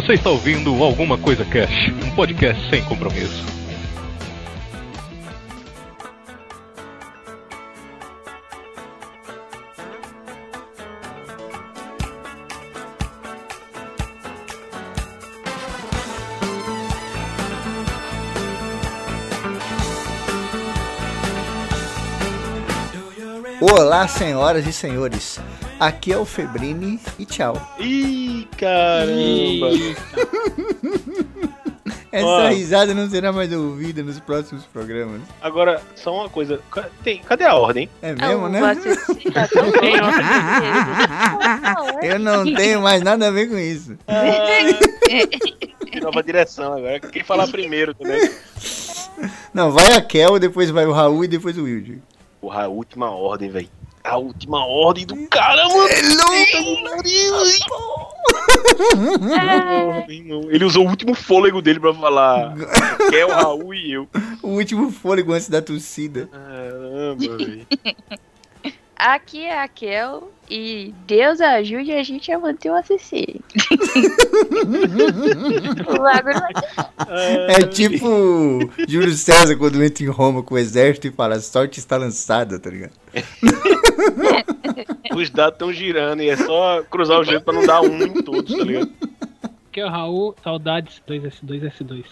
Você está ouvindo Alguma Coisa Cash, um podcast sem compromisso. Olá, senhoras e senhores. Aqui é o Febrini e tchau. Ih, caramba! Essa Ó. risada não será mais ouvida nos próximos programas. Agora, só uma coisa. Tem, cadê a ordem? É mesmo, Ah, né? Tá. Eu não tenho mais nada a ver com isso. De nova direção agora. Quem falar primeiro também? Não, vai a Kel, depois vai o Raul e depois o Wilde. Porra, a última ordem, velho. A última ordem do caramba! É! Ele usou o último fôlego dele pra falar. É o Raul e eu. O último fôlego antes da torcida. Caramba, velho. Aqui é a Kel e Deus ajude a gente a manter o ACC. o bagulho É tipo Júlio César quando entra em Roma com o exército e fala: a sorte está lançada, tá ligado? Os dados estão girando e é só cruzar o dedo pra não dar um em todos, tá ligado? Aqui é o Raul, saudades 2S2, S2.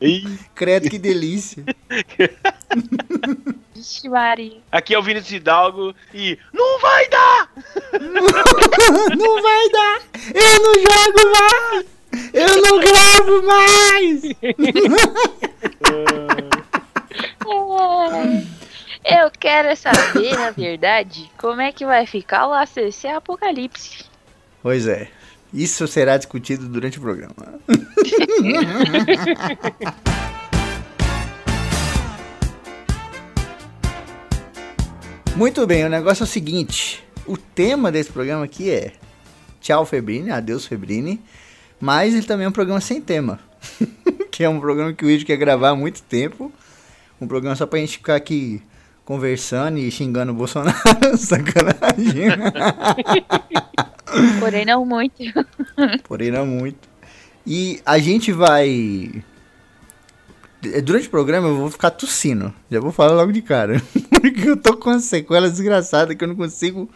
Ih, Credo, que delícia. Vixe, Maria. aqui é o Vinícius Hidalgo e. Não vai dar! Não vai dar! Eu não jogo mais! Eu não gravo mais! É, Eu quero saber, na verdade, como é que vai ficar o ACC Apocalipse. Pois é. Isso será discutido durante o programa. Muito bem, o negócio é o seguinte: o tema desse programa aqui é Tchau Febrini, adeus Febrini, mas ele também é um programa sem tema. que é um programa que o Ed quer gravar há muito tempo. Um programa só pra gente ficar aqui conversando e xingando o Bolsonaro. Sacanagem. Porém, não muito. Porém, não muito. E a gente vai. eh, Durante o programa eu vou ficar tossindo. Já vou falar logo de cara. Porque eu tô com uma sequela desgraçada que eu não consigo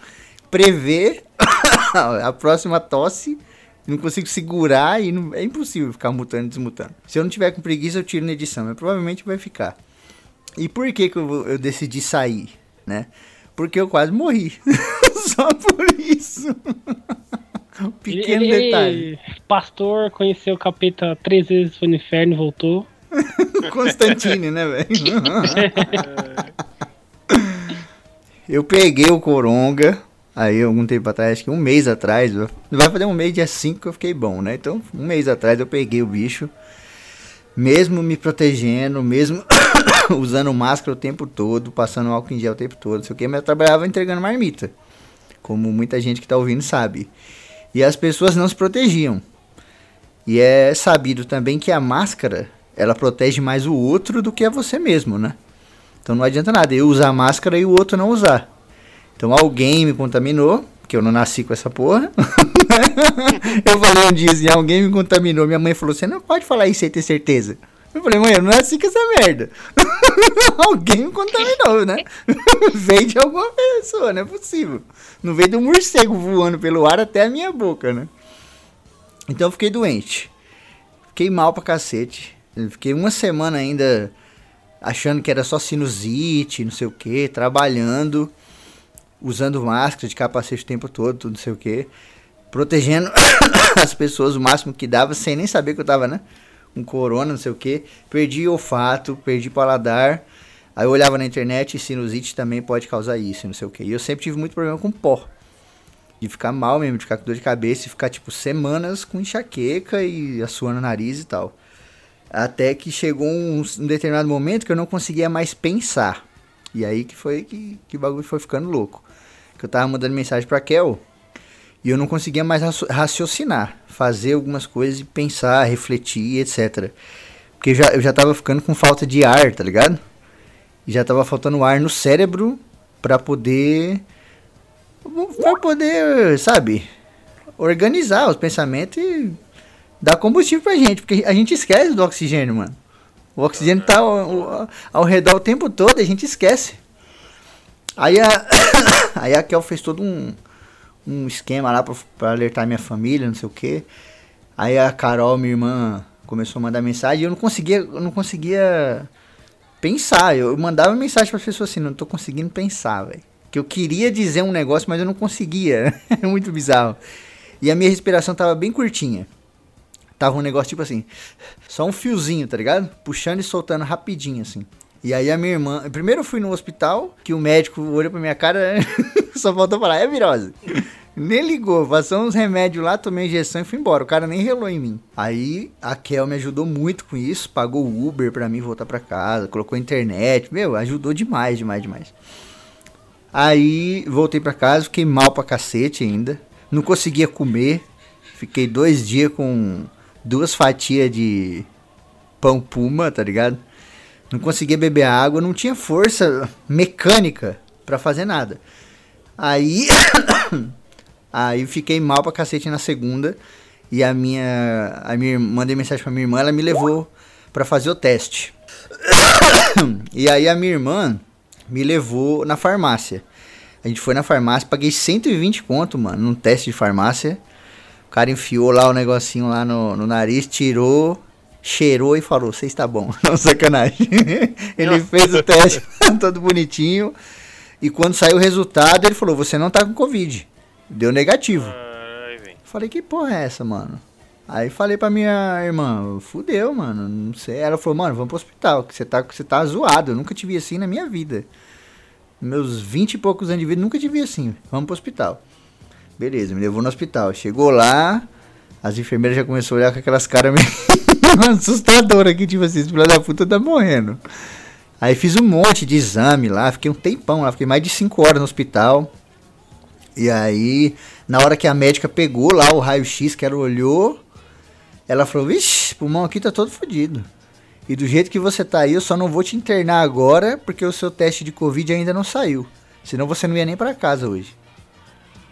prever a próxima tosse. Não consigo segurar e não- é impossível ficar mutando e desmutando. Se eu não tiver com preguiça, eu tiro na edição, mas provavelmente vai ficar. E por que, que eu, eu decidi sair, né? Porque eu quase morri. Só por isso. Um pequeno Ele- ele- detalhe. Pastor conheceu o capeta três vezes, foi no inferno e voltou. Constantine, né, velho? eu peguei o Coronga, aí algum tempo atrás, acho que um mês atrás, vai fazer um mês, dia 5 que eu fiquei bom, né? Então, um mês atrás eu peguei o bicho, mesmo me protegendo, mesmo usando máscara o tempo todo, passando álcool em gel o tempo todo, não sei o que, mas eu trabalhava entregando marmita, como muita gente que tá ouvindo sabe. E as pessoas não se protegiam. E é sabido também que a máscara, ela protege mais o outro do que a você mesmo, né? Então não adianta nada eu usar máscara e o outro não usar. Então alguém me contaminou, que eu não nasci com essa porra. eu falei um dia assim, alguém me contaminou. Minha mãe falou, você não pode falar isso sem ter certeza. Eu falei, mãe, não nasci com essa merda. alguém contaminou, né? veio de alguma pessoa, não é possível. Não veio de um morcego voando pelo ar até a minha boca, né? Então eu fiquei doente. Fiquei mal pra cacete. Fiquei uma semana ainda achando que era só sinusite, não sei o que, trabalhando, usando máscara de capacete o tempo todo, não sei o que, protegendo as pessoas o máximo que dava, sem nem saber que eu tava, né? Um corona, não sei o que. Perdi olfato, perdi paladar. Aí eu olhava na internet e sinusite também pode causar isso, não sei o que. E eu sempre tive muito problema com pó. De ficar mal mesmo, de ficar com dor de cabeça e ficar, tipo, semanas com enxaqueca e assoando o nariz e tal. Até que chegou um, um determinado momento que eu não conseguia mais pensar. E aí que foi que, que o bagulho foi ficando louco. Que eu tava mandando mensagem pra Kel e eu não conseguia mais raci- raciocinar. Fazer algumas coisas e pensar, refletir, etc. Porque já, eu já tava ficando com falta de ar, tá ligado? E já tava faltando ar no cérebro pra poder. Pra poder, sabe? organizar os pensamentos e dar combustível pra gente, porque a gente esquece do oxigênio, mano. O oxigênio tá ao, ao- redor o tempo todo, a gente esquece. Aí a, aí a Kel fez todo um, um esquema lá pra alertar minha família, não sei o que. Aí a Carol, minha irmã, começou a mandar mensagem e eu não conseguia, eu não conseguia pensar. Eu mandava mensagem para as pessoas assim, não tô conseguindo pensar, velho. Que eu queria dizer um negócio, mas eu não conseguia. É muito bizarro. E a minha respiração tava bem curtinha. Tava um negócio tipo assim, só um fiozinho, tá ligado? Puxando e soltando rapidinho assim. E aí a minha irmã, primeiro eu fui no hospital, que o médico olhou pra minha cara, só faltou falar, é virose. Nem ligou, passou uns remédios lá, tomei injeção e fui embora. O cara nem relou em mim. Aí a Kel me ajudou muito com isso, pagou o Uber pra mim voltar pra casa, colocou internet, meu, ajudou demais, demais, demais. Aí voltei pra casa, fiquei mal pra cacete ainda. Não conseguia comer. Fiquei dois dias com duas fatias de pão puma, tá ligado? Não conseguia beber água, não tinha força mecânica pra fazer nada. Aí. Aí fiquei mal pra cacete na segunda. E a minha. A minha mandei mensagem pra minha irmã, ela me levou pra fazer o teste. e aí a minha irmã me levou na farmácia. A gente foi na farmácia, paguei 120 conto, mano, num teste de farmácia. O cara enfiou lá o negocinho lá no, no nariz, tirou, cheirou e falou, você está bom. Não, sacanagem. ele fez o teste todo bonitinho. E quando saiu o resultado, ele falou, você não tá com Covid. Deu negativo. Ai. Falei, que porra é essa, mano? Aí falei pra minha irmã, fudeu, mano, não sei. Ela falou, mano, vamos pro hospital, que você tá, você tá zoado. Eu nunca te vi assim na minha vida. Meus vinte e poucos anos de vida, nunca te vi assim. Vamos pro hospital. Beleza, me levou no hospital. Chegou lá, as enfermeiras já começaram a olhar com aquelas caras meio assustadoras aqui, tipo assim, esse filho da puta tá morrendo. Aí fiz um monte de exame lá, fiquei um tempão lá, fiquei mais de 5 horas no hospital. E aí, na hora que a médica pegou lá o raio-x que ela olhou, ela falou: Vixe, o pulmão aqui tá todo fodido. E do jeito que você tá aí, eu só não vou te internar agora porque o seu teste de Covid ainda não saiu. Senão você não ia nem pra casa hoje.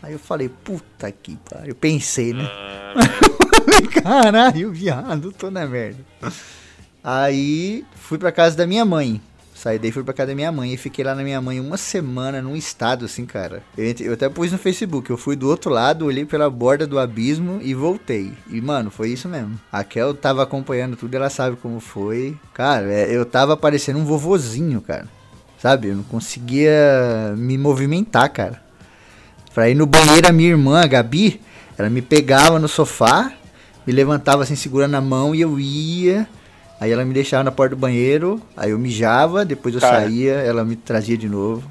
Aí eu falei: Puta que pariu. Eu pensei, né? Caralho, viado, tô na merda. Aí fui pra casa da minha mãe. Saí daí fui pra casa da minha mãe e fiquei lá na minha mãe uma semana num estado assim, cara. Eu, eu até pus no Facebook, eu fui do outro lado, olhei pela borda do abismo e voltei. E, mano, foi isso mesmo. A Kel tava acompanhando tudo, ela sabe como foi. Cara, é, eu tava parecendo um vovozinho, cara. Sabe? Eu não conseguia me movimentar, cara. Pra ir no banheiro, a minha irmã, a Gabi, ela me pegava no sofá, me levantava assim, segurando a mão e eu ia. Aí ela me deixava na porta do banheiro, aí eu mijava, depois eu Cara. saía, ela me trazia de novo.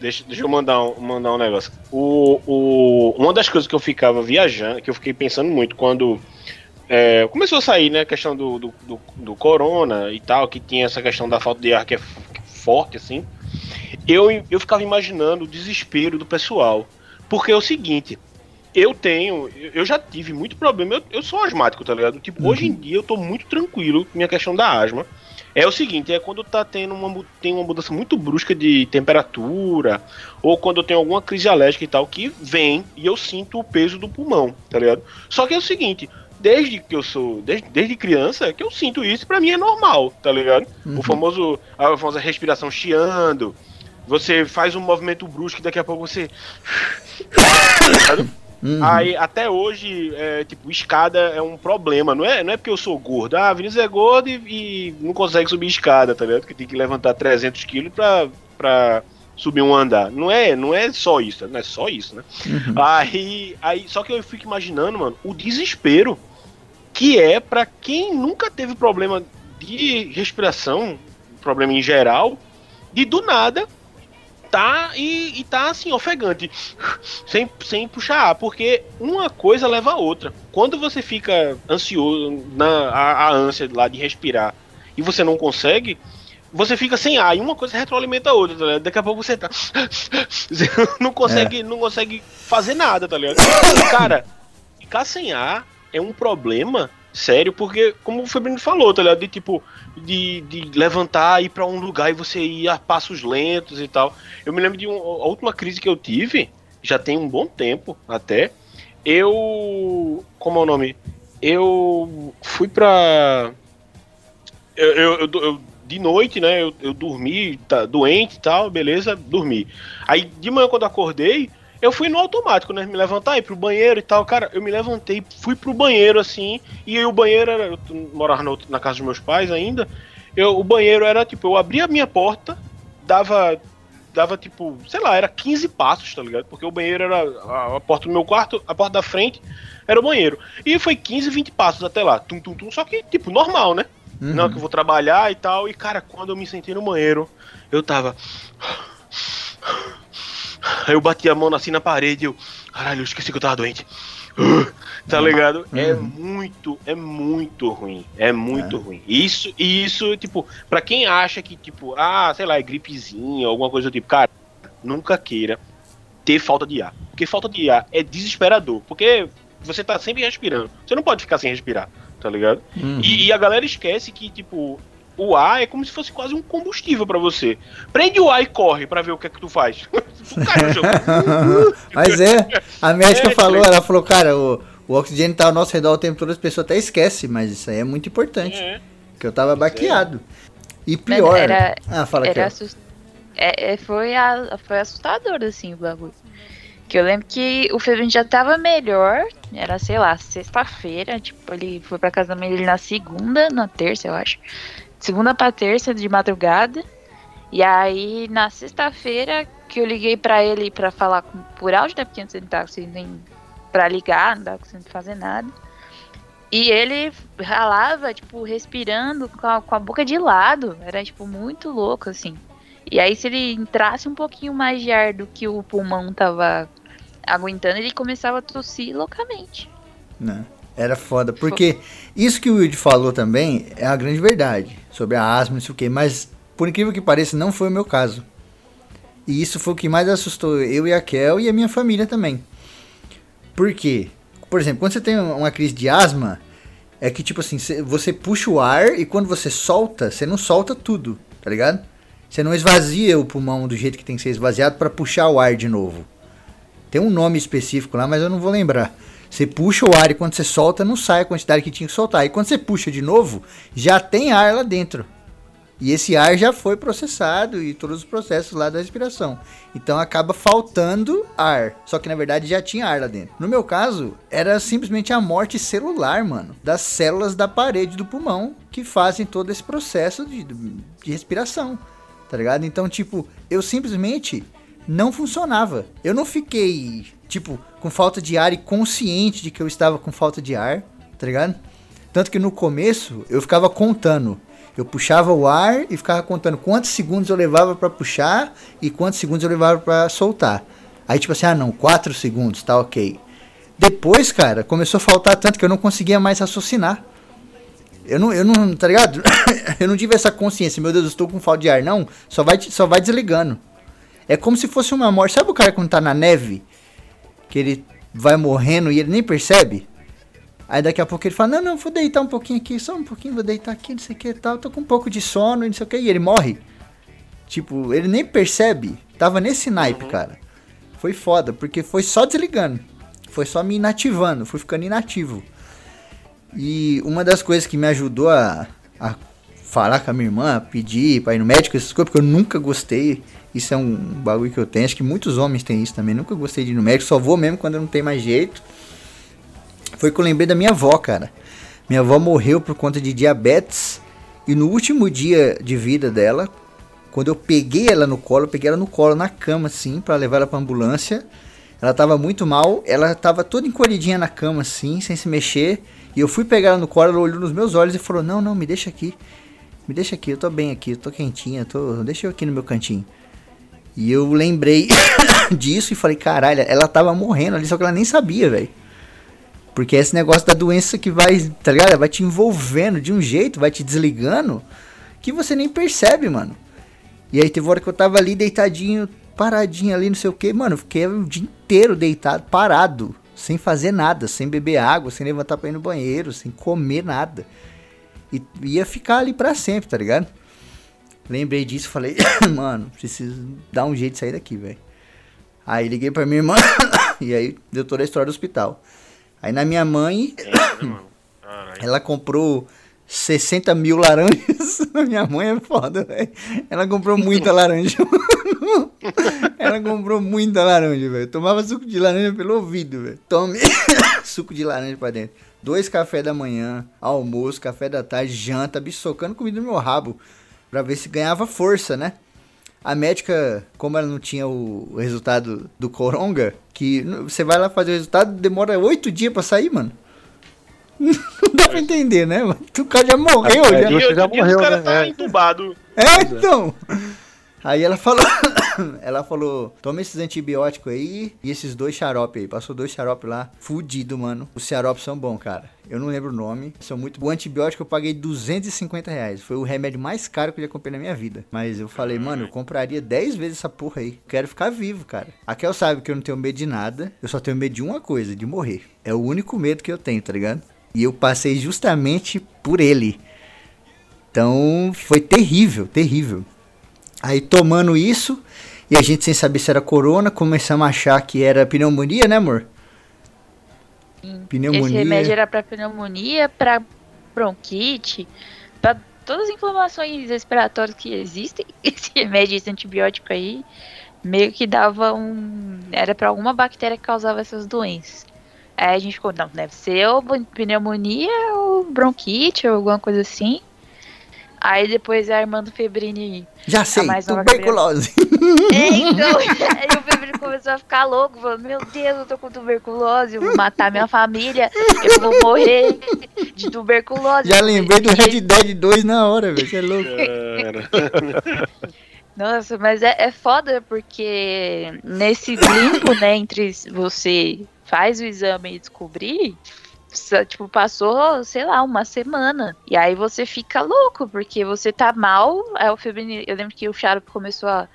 Deixa, deixa eu mandar um, mandar um negócio. O, o, uma das coisas que eu ficava viajando, que eu fiquei pensando muito quando é, começou a sair, né, a questão do, do, do, do corona e tal, que tinha essa questão da falta de ar que é forte, assim. Eu, eu ficava imaginando o desespero do pessoal. Porque é o seguinte, eu tenho, eu- já tive muito problema, eu, eu sou asmático, tá ligado? Tipo, hoje em dia eu tô muito tranquilo com minha questão da asma. É o seguinte, é quando tá tendo uma, tem uma mudança muito brusca de temperatura, ou quando eu tenho alguma crise alérgica e tal, que vem e eu sinto o peso do pulmão, tá ligado? Só que é o seguinte, desde que eu sou, desde, desde criança, que eu sinto isso, pra mim é normal, tá ligado? O famoso, a famosa respiração chiando, você faz um movimento brusco e daqui a pouco você... Sabe? Uhum. Aí, até hoje, é, tipo, escada é um problema. Não é, não é porque eu sou gordo. Ah, Vinícius é gordo e, e não consegue subir escada, tá ligado? Que tem que levantar 300 quilos pra, pra subir um andar. Não é, não é só isso, não é só isso, né? Aí, aí, só que eu fico imaginando, mano, o desespero que é pra quem nunca teve problema de respiração, problema em geral, de do nada tá e, e tá assim, ofegante, sem, sem puxar ar, porque uma coisa leva a outra. Quando você fica ansioso, na a, a ânsia lá de respirar, e você não consegue, você fica sem ar, e uma coisa retroalimenta a outra, tá ligado? Daqui a pouco você tá. Você não consegue, não consegue fazer nada, tá ligado? Cara, ficar sem ar é um problema sério, porque, como o Febrino falou, tá ligado? De tipo, de, de levantar, ir pra um lugar e você ir a passos lentos e tal. Eu me lembro de um- a última crise que eu tive, já tem um bom tempo até. eu. Como é o nome? Eu fui pra. Eu, eu, eu, eu- de noite, né? Eu, eu dormi, tá, doente e tal, beleza, dormi. Aí de manhã, quando acordei, eu fui no automático, né? Me levantar, ir pro banheiro e tal. Cara, eu me levantei, fui pro banheiro assim, e aí o banheiro era. Eu morava na, outra- na casa dos meus pais ainda. Eu, o banheiro era tipo, eu abria a minha porta, dava. Dava tipo, sei lá, era 15 passos, tá ligado? Porque o banheiro era a, a porta do meu quarto, a porta da frente era o banheiro. E foi 15, 20 passos até lá. Tum, tum, tum. Só que, tipo, normal, né? Uhum. Não, que eu vou trabalhar e tal. E, cara, quando eu me sentei no banheiro, eu tava. Aí eu bati a mão assim na parede e eu. Caralho, eu esqueci que eu tava doente. Tá ligado? É muito, é muito ruim. É muito ruim. Isso, e isso, tipo, pra quem acha que, tipo, ah, sei lá, é gripezinha, alguma coisa do tipo, cara, nunca queira ter falta de ar. Porque falta de ar é desesperador. Porque você tá sempre respirando. Você não pode ficar sem respirar, tá ligado? Uhum. E, e a galera esquece que, tipo, o ar é como se fosse quase um combustível pra você. Prende o ar e corre pra ver o que é que tu faz. chão. Mas é, a médica É, falou, tipo- ela falou, cara, o, o oxigênio tá ao nosso redor o tempo todo, as pessoas até esquecem, mas isso aí é muito importante. É. Que eu tava baqueado. E pior. era- ah, fala. Era ó. assust... é, é, foi, a, foi assustador, assim, o bagulho. Que eu lembro que o Febrinho já tava melhor. Era, sei lá, sexta-feira. Tipo, ele foi pra casa da mãe dele na segunda, na terça, eu acho. Segunda pra terça, de madrugada. E aí, na sexta-feira, que eu liguei pra ele pra falar com, por áudio, né? Porque antes ele não tava conseguindo nem pra ligar, não tava conseguindo fazer nada. E ele ralava, tipo, respirando com a, com a boca de lado. Era, tipo, muito louco, assim. E aí, se ele entrasse um pouquinho mais de ar do que o pulmão tava aguentando, ele começava a tossir loucamente. Né? Era foda. Porque isso que o Wilde falou também é a grande verdade. Sobre a asma, sei o quê. Mas, por incrível que pareça, não foi o meu caso. E isso foi o que mais assustou eu e a Kel e a minha família também. Por quê? Por exemplo, quando você tem uma crise de asma, é que tipo assim, cê- você puxa o ar e quando você solta, você não solta tudo, tá ligado? Você não esvazia o pulmão do jeito que tem que ser esvaziado para puxar o ar de novo. Tem um nome específico lá, mas eu não vou lembrar. Você puxa o ar e quando você solta, não sai a quantidade que tinha que soltar. E quando você puxa de novo, já tem ar lá dentro. E esse ar já foi processado e todos os processos lá da respiração. Então acaba faltando ar. Só que na verdade já tinha ar lá dentro. No meu caso, era simplesmente a morte celular, mano. Das células da parede do pulmão que fazem todo esse processo de, de respiração. Tá ligado? Então, tipo, eu simplesmente não funcionava. Eu não fiquei, tipo, com falta de ar e consciente de que eu estava com falta de ar, tá ligado? Tanto que no começo eu ficava contando. Eu puxava o ar e ficava contando quantos segundos eu levava pra puxar e quantos segundos eu levava pra soltar. Aí tipo assim, ah não, 4 segundos, tá ok. Depois, cara, começou a faltar tanto que eu não conseguia mais raciocinar. Eu não, eu não, tá ligado? eu não tive essa consciência, meu Deus, eu estou com falta de ar, não. Só vai, só vai desligando. É como se fosse uma morte. Sabe o cara quando tá na neve? Que ele vai morrendo e ele nem percebe? Aí daqui a pouco ele fala, não, não, vou deitar um pouquinho aqui, só um pouquinho, vou deitar aqui, não sei o que e tal, tô com um pouco de sono e não sei o que, e ele morre. Tipo, ele nem percebe. Tava nesse naipe, cara. Foi foda, porque foi só desligando. Foi só me inativando, fui ficando inativo. E uma das coisas que me ajudou a, a falar com a minha irmã, pedir pra ir no médico, essas coisas, porque eu nunca gostei. Isso é um bagulho que eu tenho. Acho que muitos homens têm isso também. Nunca gostei de ir no médico, só vou mesmo quando eu não tem mais jeito. Foi que eu lembrei da minha avó, cara. Minha avó morreu por conta de diabetes. E no último dia de vida dela, quando eu peguei ela no colo, eu peguei ela no colo, na cama, assim, pra levar ela pra ambulância. Ela tava muito mal, ela tava toda encolhidinha na cama, assim, sem se mexer. E eu fui pegar ela no colo, ela olhou nos meus olhos e falou: Não, não, me deixa aqui. Me deixa aqui, eu tô bem aqui, eu tô quentinha, tô... deixa eu aqui no meu cantinho. E eu lembrei disso e falei: Caralho, ela tava morrendo ali, só que ela nem sabia, velho. Porque é esse negócio da doença que vai, tá ligado? Vai te envolvendo de um jeito, vai te desligando, que você nem percebe, mano. E aí teve hora que eu tava ali deitadinho, paradinho ali, não sei o que, mano. Fiquei o dia inteiro deitado, parado, sem fazer nada, sem beber água, sem levantar pra ir no banheiro, sem comer nada. E ia ficar ali pra sempre, tá ligado? Lembrei disso, falei, mano, preciso dar um jeito de sair daqui, velho. Aí liguei pra minha irmã, E aí deu toda a história do hospital. Aí na minha mãe, mano. Caralho. ela comprou 60 mil laranjas. minha mãe é foda, velho. Ela comprou muita laranja. mano. ela comprou muita laranja, velho. Tomava suco de laranja pelo ouvido, velho. Tome suco de laranja pra dentro. Dois café da manhã, almoço, café da tarde, janta, bicho socando comida no meu rabo. Pra ver se ganhava força, né? A médica, como ela não tinha o, resultado do coronga, que você vai lá fazer o resultado, demora oito dias pra sair, mano. Não dá pra entender, né? mano? O cara já morreu, É, já. Já morreu, o cara né? tá É. entubado. É, então. Aí ela falou, ela falou, toma esses antibióticos aí e esses dois xarope aí. Passou dois xarope lá, fudido, mano. Os xaropes são bons, cara. Eu não lembro o nome, são muito. O antibiótico eu paguei 250 reais. Foi o remédio mais caro que eu já comprei na minha vida. Mas eu falei, mano, eu compraria 10 vezes essa porra aí. Quero ficar vivo, cara. A Kel sabe que eu não tenho medo de nada. Eu só tenho medo de uma coisa, de morrer. É o único medo que eu tenho, tá ligado? E eu passei justamente por ele. Então foi terrível, terrível. Aí tomando isso, e a gente sem saber se era corona, começamos a achar que era pneumonia, né, amor? Esse Pneumonia. remédio era pra pneumonia, pra bronquite, pra todas as inflamações respiratórias que existem. Esse remédio, esse antibiótico aí, meio que dava um. Era pra alguma bactéria que causava essas doenças. Aí a gente ficou, não, deve ser ou pneumonia ou bronquite ou alguma coisa assim. Aí depois a irmã do Febrini Já sei, mais nova tuberculose. é, então, aí o Febrini começou a ficar louco, falando, meu Deus, eu tô com tuberculose, eu vou matar minha família, eu vou morrer de tuberculose. Já lembrei do Red Dead 2 na hora, velho. Você é louco. Nossa, mas é, é foda porque nesse limbo, né, entre você faz o exame e descobrir, tipo, passou, sei lá, uma semana. E aí você fica louco, porque você tá mal. Aí o Febrini, eu lembro que o xarope começou a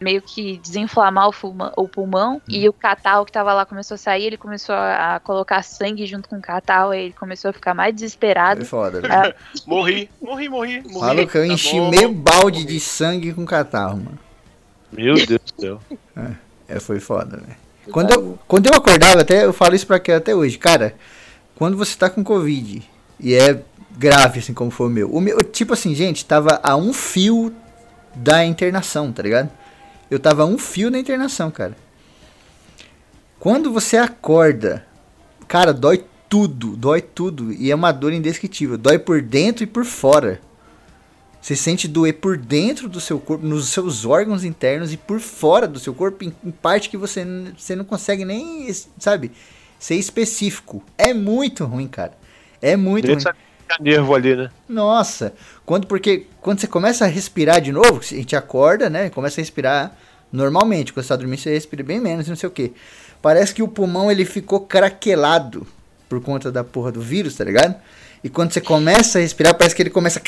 meio que desinflamar o, fulma- o pulmão e o catal que tava lá começou a sair, ele começou a, a colocar sangue junto com o catal, aí ele começou a ficar mais Foi desesperado. foda, velho. Morri, morri, morri. morri. Que eu Tá enchi bom. meio balde de sangue com catarro, mano. Meu Deus do céu. É, foi foda, velho. Quando eu, quando eu acordava, até eu falo isso pra quem até hoje, cara, quando você tá com Covid e é grave, assim como foi o meu. O meu, tipo assim, gente, tava a um fio da internação, tá ligado? Eu tava a um fio da internação, cara. Quando você acorda, cara, dói tudo, dói tudo. E é uma dor indescritível. Dói por dentro e por fora. Você sente doer por dentro do seu corpo, nos seus órgãos internos e por fora do seu corpo, em, em parte que você, você não consegue nem, sabe, ser específico. É muito ruim, cara. É muito ruim. Deixa nervo ali, né? Nossa, quando porque quando você começa a respirar de novo, a gente acorda, né? Começa a respirar normalmente. Quando você tá dormindo, você respira bem menos, não sei o que. Parece que o pulmão ele ficou craquelado por conta da porra do vírus, tá ligado? E quando você começa a respirar, parece que ele começa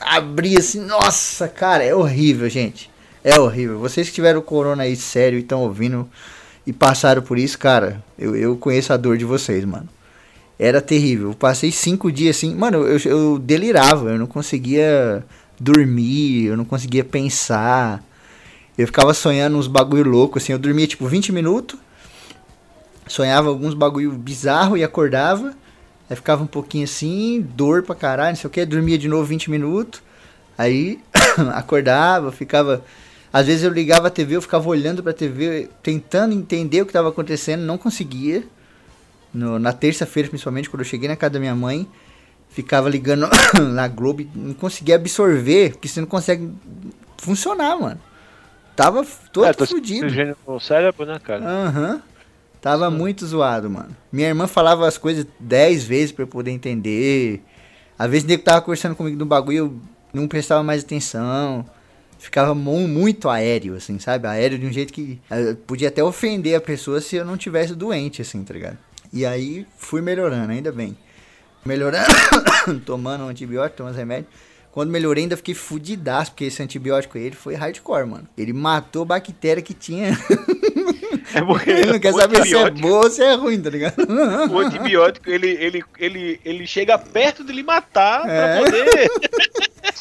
a abrir assim. Nossa, cara, é horrível, gente. É horrível. Vocês que tiveram corona aí sério e estão ouvindo e passaram por isso, cara, eu, eu conheço a dor de vocês, mano. Era terrível. Eu passei cinco dias assim. Mano, eu, eu delirava. Eu não conseguia dormir. Eu não conseguia pensar. Eu ficava sonhando uns bagulho louco assim. Eu dormia tipo 20 minutos. Sonhava alguns bagulho bizarro e acordava. Aí ficava um pouquinho assim, dor pra caralho, não sei o que. Dormia de novo 20 minutos. Aí acordava, ficava. Às vezes eu ligava a TV, eu ficava olhando pra TV, tentando entender o que tava acontecendo, não conseguia. No- na terça-feira, principalmente, quando eu cheguei na casa da minha mãe, ficava ligando na Globo e não conseguia absorver, porque você não consegue funcionar, mano. Tava todo é, tô fudido. no cérebro, né, cara? Aham. Tava muito zoado, mano. Minha irmã falava as coisas dez vezes pra eu poder entender. Às vezes o nego tava conversando comigo no bagulho, eu não prestava mais atenção. Ficava mu- muito aéreo, assim, sabe? Aéreo de um jeito que eh, podia até ofender a pessoa se eu não tivesse doente, assim, tá ligado? E aí fui melhorando, ainda bem. Melhorando, tomando um antibiótico, tomando remédio. Quando melhorei, ainda fiquei fudidaço, porque esse antibiótico ele foi hardcore, mano. Ele matou bactéria que tinha. É porque Ele não quer saber se é boa ou se é ruim, tá ligado? O antibiótico, ele, ele, ele, ele chega perto de lhe matar É. pra poder.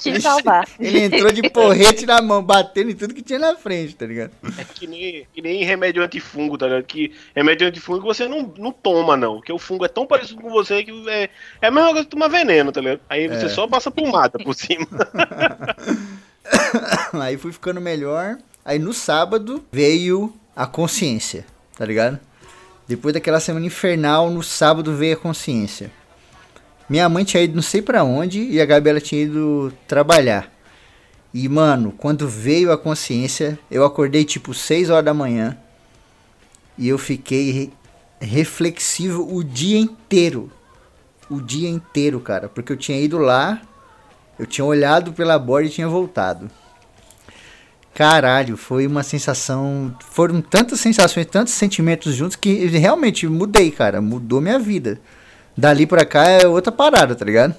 te salvar. Ele entrou de porrete na mão, batendo em tudo que tinha na frente, tá ligado? É que nem, que nem remédio antifungo, tá ligado? Que remédio antifungo você não, não toma, não. Porque o fungo é tão parecido com você que é, é a mesma coisa que tomar veneno, tá ligado? Aí você É. só passa pomada por cima. Aí fui ficando melhor. Aí no sábado veio a consciência, tá ligado? Depois daquela semana infernal, no sábado veio a consciência. Minha mãe tinha ido não sei pra onde e a Gabi ela tinha ido trabalhar. E mano, quando veio a consciência, eu acordei tipo 6 horas da manhã e eu fiquei re- reflexivo o dia inteiro. O dia inteiro, cara, porque eu tinha ido lá, eu tinha olhado pela borda e tinha voltado. Caralho, foi uma sensação. Foram tantas sensações, tantos sentimentos juntos que realmente mudei, cara. Mudou minha vida. Dali pra cá é outra parada, tá ligado?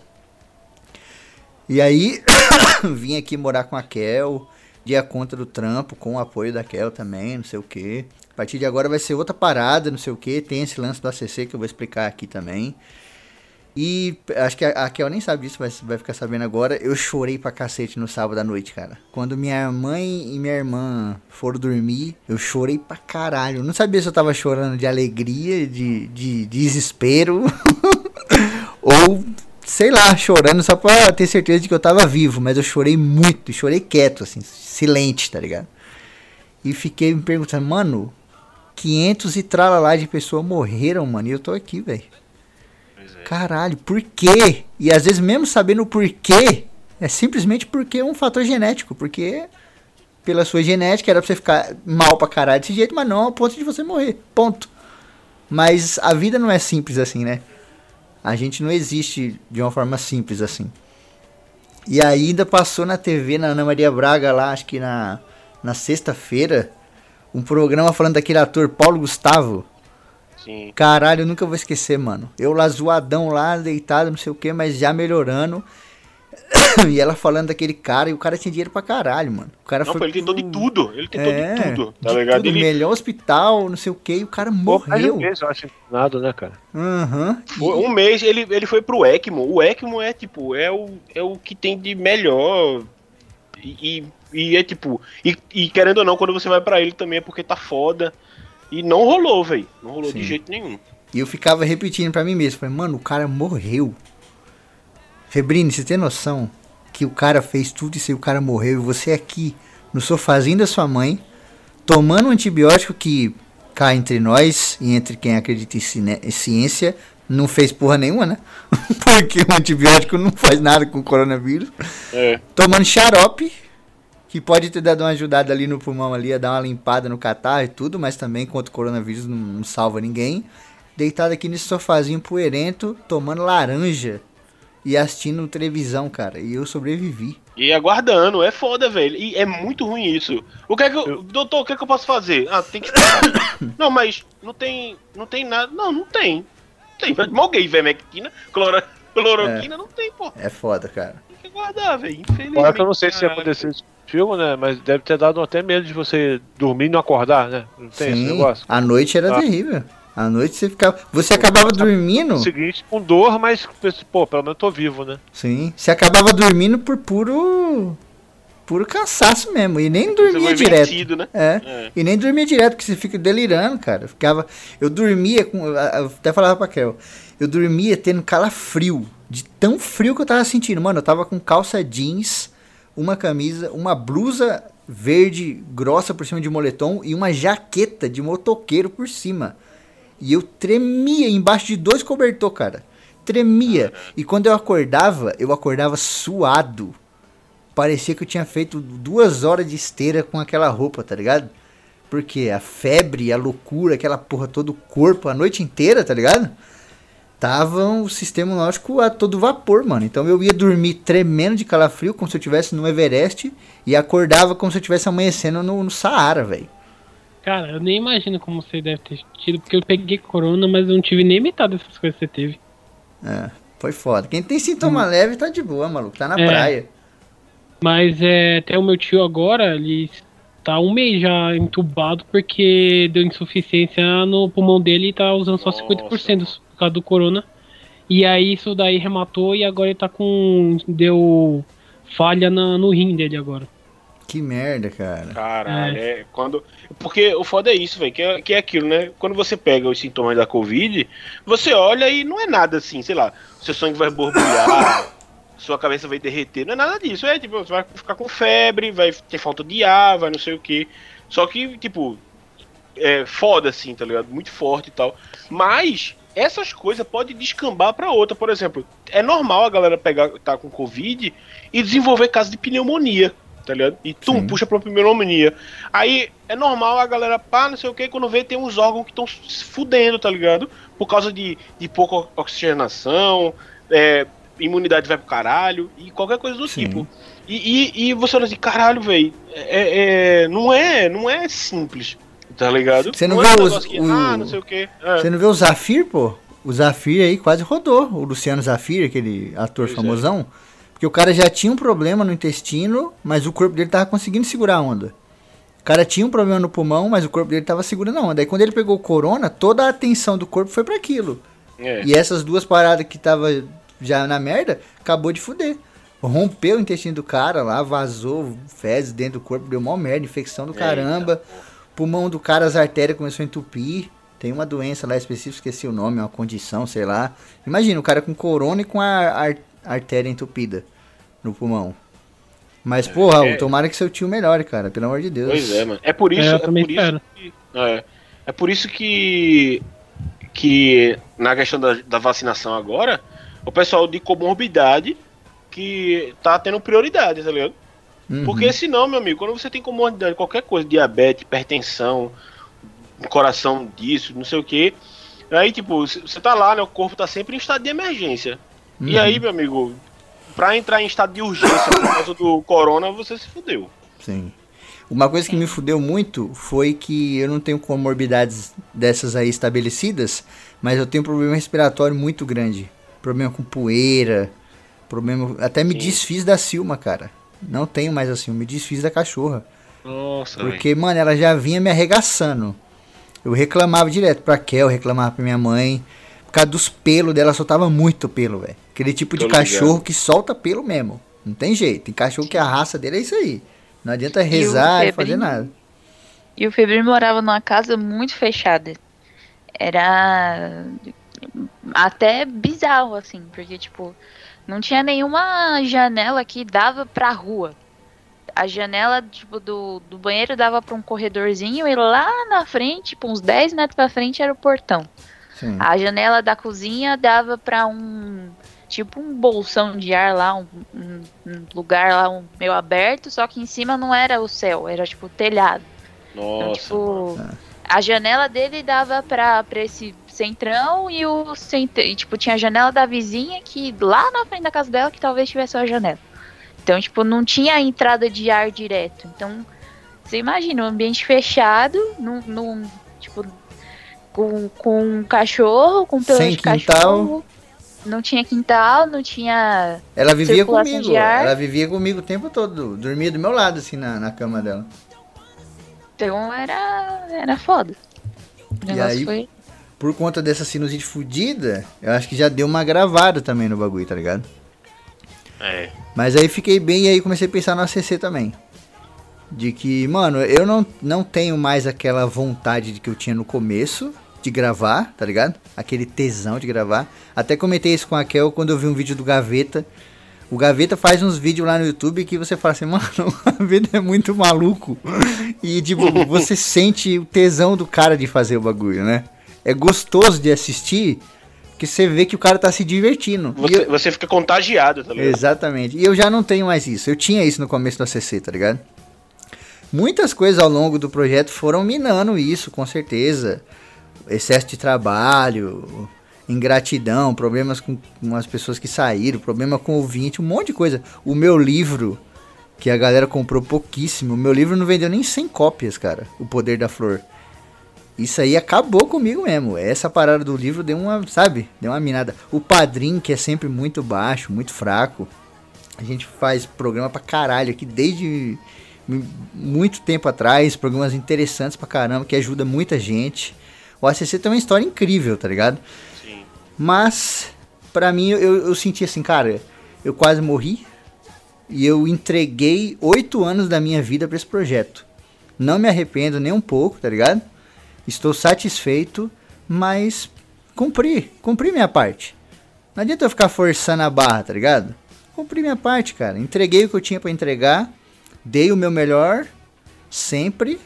E aí, vim aqui morar com a Kel, dei a conta do trampo, com o apoio da Kel também, não sei o que. A partir de agora vai ser outra parada, não sei o que. Tem esse lance do ACC que eu vou explicar aqui também. E acho que a, a Kel nem sabe disso, mas vai ficar sabendo agora. Eu chorei pra cacete no sábado à noite, cara. Quando minha mãe e minha irmã foram dormir, eu chorei pra caralho. Não sabia se eu tava chorando de alegria, de, de desespero, ou sei lá, chorando só pra ter certeza de que eu tava vivo. Mas eu chorei muito, chorei quieto, assim, silente, tá ligado? E fiquei me perguntando, mano, 500 e tralalá de pessoas morreram, mano, e eu tô aqui, velho. Caralho, por quê? E às vezes mesmo sabendo o porquê, é simplesmente porque é um fator genético, porque pela sua genética era pra você ficar mal pra caralho desse jeito, mas não ao ponto de você morrer, ponto. Mas a vida não é simples assim, né? A gente não existe de uma forma simples assim. E ainda passou na TV, na Ana Maria Braga lá, acho que na, na sexta-feira, um programa falando daquele ator Paulo Gustavo. Sim. Caralho, eu nunca vou esquecer, mano. Eu lá zoadão lá, deitado, não sei o que, mas já melhorando. e ela falando daquele cara, e o cara tinha dinheiro pra caralho, mano. O cara Não, foi ele tentou de tudo. Ele tentou É, de tudo, tá de ligado? tudo, Ele, melhor hospital, não sei o que, e o cara de um morreu. mês, eu acho, nada, né, cara? Aham. um mês ele, ele foi pro ECMO. O ECMO é tipo, é o, é o que tem de melhor. E, e, e é tipo, e, e querendo ou não, quando você vai pra ele também é porque tá foda. E não rolou, velho. Não rolou Sim. de jeito nenhum. E eu ficava repetindo pra mim mesmo. Falei, mano, o cara morreu. Febrine, você tem noção que o cara fez tudo isso e o cara morreu e você aqui no sofazinho da sua mãe, tomando um antibiótico que cá entre nós e entre quem acredita em ciência, não fez porra nenhuma, né? Porque o antibiótico não faz nada com o coronavírus. É. Tomando xarope, que pode ter dado uma ajudada ali no pulmão ali, a dar uma limpada no catarro e tudo, mas também contra o coronavírus não, não salva ninguém. Deitado aqui nesse sofazinho poeirento, tomando laranja e assistindo televisão, cara. E eu sobrevivi. E aguardando, é foda, velho. E é muito ruim isso. O que é que eu. Doutor, o que é que eu posso fazer? Ah, tem que não, mas não tem. Não tem nada. Não, não tem. Tem. Malguei ivermectina, cloro, cloroquina, não tem, pô. É foda, cara. Aguardar, velho. Infelizmente. Que eu não sei se aconteceu isso contigo, né? Mas deve ter dado até medo de você dormir e não acordar, né? Não tem esse negócio? a noite era Ah. terrível. A noite você ficava. Você acabava dormindo. No seguinte, com dor, mas, pô, pelo menos eu tô vivo, né? Sim. Você acabava dormindo por puro. Puro cansaço mesmo. E nem dormia direto. vencido, né? É. É. E nem dormia direto, porque você fica delirando, cara. Eu Ficava. Eu dormia com. Eu até falava pra Kel. Eu dormia tendo calafrio. De tão frio que eu tava sentindo. Mano, eu tava com calça jeans, uma camisa, uma blusa verde grossa por cima de moletom e uma jaqueta de motoqueiro por cima. E eu tremia embaixo de dois cobertor, cara. Tremia. E quando eu acordava, eu acordava suado. Parecia que eu tinha feito duas horas de esteira com aquela roupa, tá ligado? Porque a febre, a loucura, aquela porra todo o corpo a noite inteira, tá ligado? Tava o sistema imunológico a todo vapor, mano. Então eu ia dormir tremendo de calafrio, como se eu estivesse no Everest, e acordava como se eu estivesse amanhecendo no, no Saara, velho. Cara, eu nem imagino como você deve ter tido, porque eu peguei corona, mas eu não tive nem metade dessas coisas que você teve. É, foi foda. Quem tem sintoma leve tá de boa, maluco. Tá na É. praia. Mas é, até o meu tio agora, ele tá um mês já entubado porque deu insuficiência no pulmão dele e tá usando só Nossa, 50% por causa do corona. E aí isso daí rematou e agora ele tá com. Deu falha na- no rim dele agora. Que merda, cara. Caralho, é. quando. Porque o foda é isso, velho, que é, que é aquilo, né? Quando você pega os sintomas da Covid, você olha e não é nada assim, sei lá, seu sangue vai borbulhar, sua cabeça vai derreter, não é nada disso. É tipo, você vai ficar com febre, vai ter falta de ar, vai não sei o que. Só que, tipo, é foda assim, tá ligado? Muito forte e tal. Mas essas coisas podem descambar pra outra. Por exemplo, é normal a galera pegar, tá com Covid e desenvolver caso de pneumonia, tá ligado? E tum, Sim. puxa pra pneumonia. Aí é normal a galera, pá, não sei o que, quando vê tem uns órgãos que estão se fudendo, tá ligado? Por causa de, de pouca oxigenação, é, imunidade vai pro caralho e qualquer coisa do Sim. tipo. E, e, e você olha assim, caralho, velho, é, é- não, é, não é simples, tá ligado? Você não é vê os- que, o- ah, não sei o que. É. Você não vê o Zafir, pô? O Zafir aí quase rodou. O Luciano Zafir, aquele ator Pois é. famosão. Porque o cara já tinha um problema no intestino, mas o corpo dele tava conseguindo segurar a onda. O cara tinha um problema no pulmão, mas o corpo dele tava segurando a onda. Aí quando ele pegou o corona, toda a atenção do corpo foi para aquilo. É. E essas duas paradas que tava já na merda, acabou de fuder. Rompeu o intestino do cara lá, vazou fezes dentro do corpo, deu mó merda, infecção do Eita, caramba. Pulmão do cara, as artérias começou a entupir. Tem uma doença lá específica, esqueci o nome, uma condição, sei lá. Imagina, o cara com corona e com a ar- artéria entupida no pulmão. Mas, porra, é. tomara que seu tio melhore, cara, pelo amor de Deus. Pois é, mano. É por isso, É, eu é, também por isso que, é, é por isso que que na questão da, da vacinação agora, o pessoal de comorbidade que tá tendo prioridade, tá ligado? Uhum. Porque senão, meu amigo, quando você tem comorbidade, qualquer coisa, diabetes, hipertensão, coração disso, não sei o que, aí tipo, você tá lá, né, o corpo tá sempre em estado de emergência. E Uhum. aí, meu amigo, pra entrar em estado de urgência por causa do corona, você se fudeu. Sim. Uma coisa que me fudeu muito foi que eu não tenho comorbidades dessas aí estabelecidas, mas eu tenho um problema respiratório muito grande. Problema com poeira, problema. Até me Sim. desfiz da Silma, cara. Não tenho mais assim, me desfiz da cachorra. Nossa, Porque, mano, ela já vinha me arregaçando. Eu reclamava direto pra Kel, reclamava pra minha mãe. Por causa dos pelos dela, soltava muito pelo, velho. Aquele tipo de Tô ligado. cachorro que solta pelo mesmo. Não tem jeito. Tem cachorro que a raça dele é isso aí. Não adianta rezar e fazer Febrinho? nada. E o Febril morava numa casa muito fechada. Era até bizarro, assim, porque, tipo, não tinha nenhuma janela que dava pra rua. A janela, tipo, do, do banheiro dava pra um corredorzinho e lá na frente, tipo, uns 10 metros pra frente, era o portão. Sim. A janela da cozinha dava pra um. Tipo um bolsão de ar lá, um, um- um lugar lá um, meio aberto, só que em cima não era o céu, era tipo o telhado. Então, Nossa. tipo, a janela dele dava pra, pra esse centrão e o cent... e, tipo, tinha a janela da vizinha que lá na frente da casa dela que talvez tivesse uma janela. Então, tipo, não tinha entrada de ar direto. Então, você imagina, um ambiente fechado, num, num, tipo, com, com um cachorro, com pelo de quintal. cachorro. Não tinha quintal, não tinha. Ela vivia comigo. Ela vivia comigo o tempo todo. Dormia do meu lado, assim, na, na cama dela. Então era. Era foda. O E aí- foi. Por conta dessa sinusite fudida, eu acho que já deu uma gravada também no bagulho, tá ligado? É. Mas aí fiquei bem e aí comecei a pensar no ACC também. De que, mano, eu não, não tenho mais aquela vontade de que eu tinha no começo de gravar, tá ligado? Aquele tesão de gravar. Até comentei isso com a Kel quando eu vi um vídeo do Gaveta. O Gaveta faz uns vídeos lá no YouTube que você fala assim, mano, o Gaveta é muito maluco. E, tipo, você sente o tesão do cara de fazer o bagulho, né? É gostoso de assistir, que você vê que o cara tá se divertindo. Você, eu- você fica contagiado, tá ligado? Exatamente. E eu já não tenho mais isso. Eu tinha isso no começo do ACC, tá ligado? Muitas coisas ao longo do projeto foram minando isso, com certeza. Excesso de trabalho, ingratidão, problemas com, com as pessoas que saíram, problema com o ouvinte, um monte de coisa. O meu livro, que a galera comprou pouquíssimo, o meu livro não vendeu nem 100 cópias, cara. O Poder da Flor. Isso aí acabou comigo mesmo. Essa parada do livro deu uma, sabe? Deu uma minada. O padrinho, que é sempre muito baixo, muito fraco. A gente faz programa pra caralho aqui desde mu- muito tempo atrás. Programas interessantes pra caramba, que ajuda muita gente. O ACC tem uma história incrível, tá ligado? Sim. Mas, pra mim, eu, eu senti assim, cara, eu quase morri. e eu entreguei oito anos da minha vida pra esse projeto. Não me arrependo nem um pouco, tá ligado? Estou satisfeito, mas cumpri, cumpri minha parte. Não adianta eu ficar forçando a barra, tá ligado? Cumpri minha parte, cara. Entreguei o que eu tinha pra entregar, dei o meu melhor, sempre.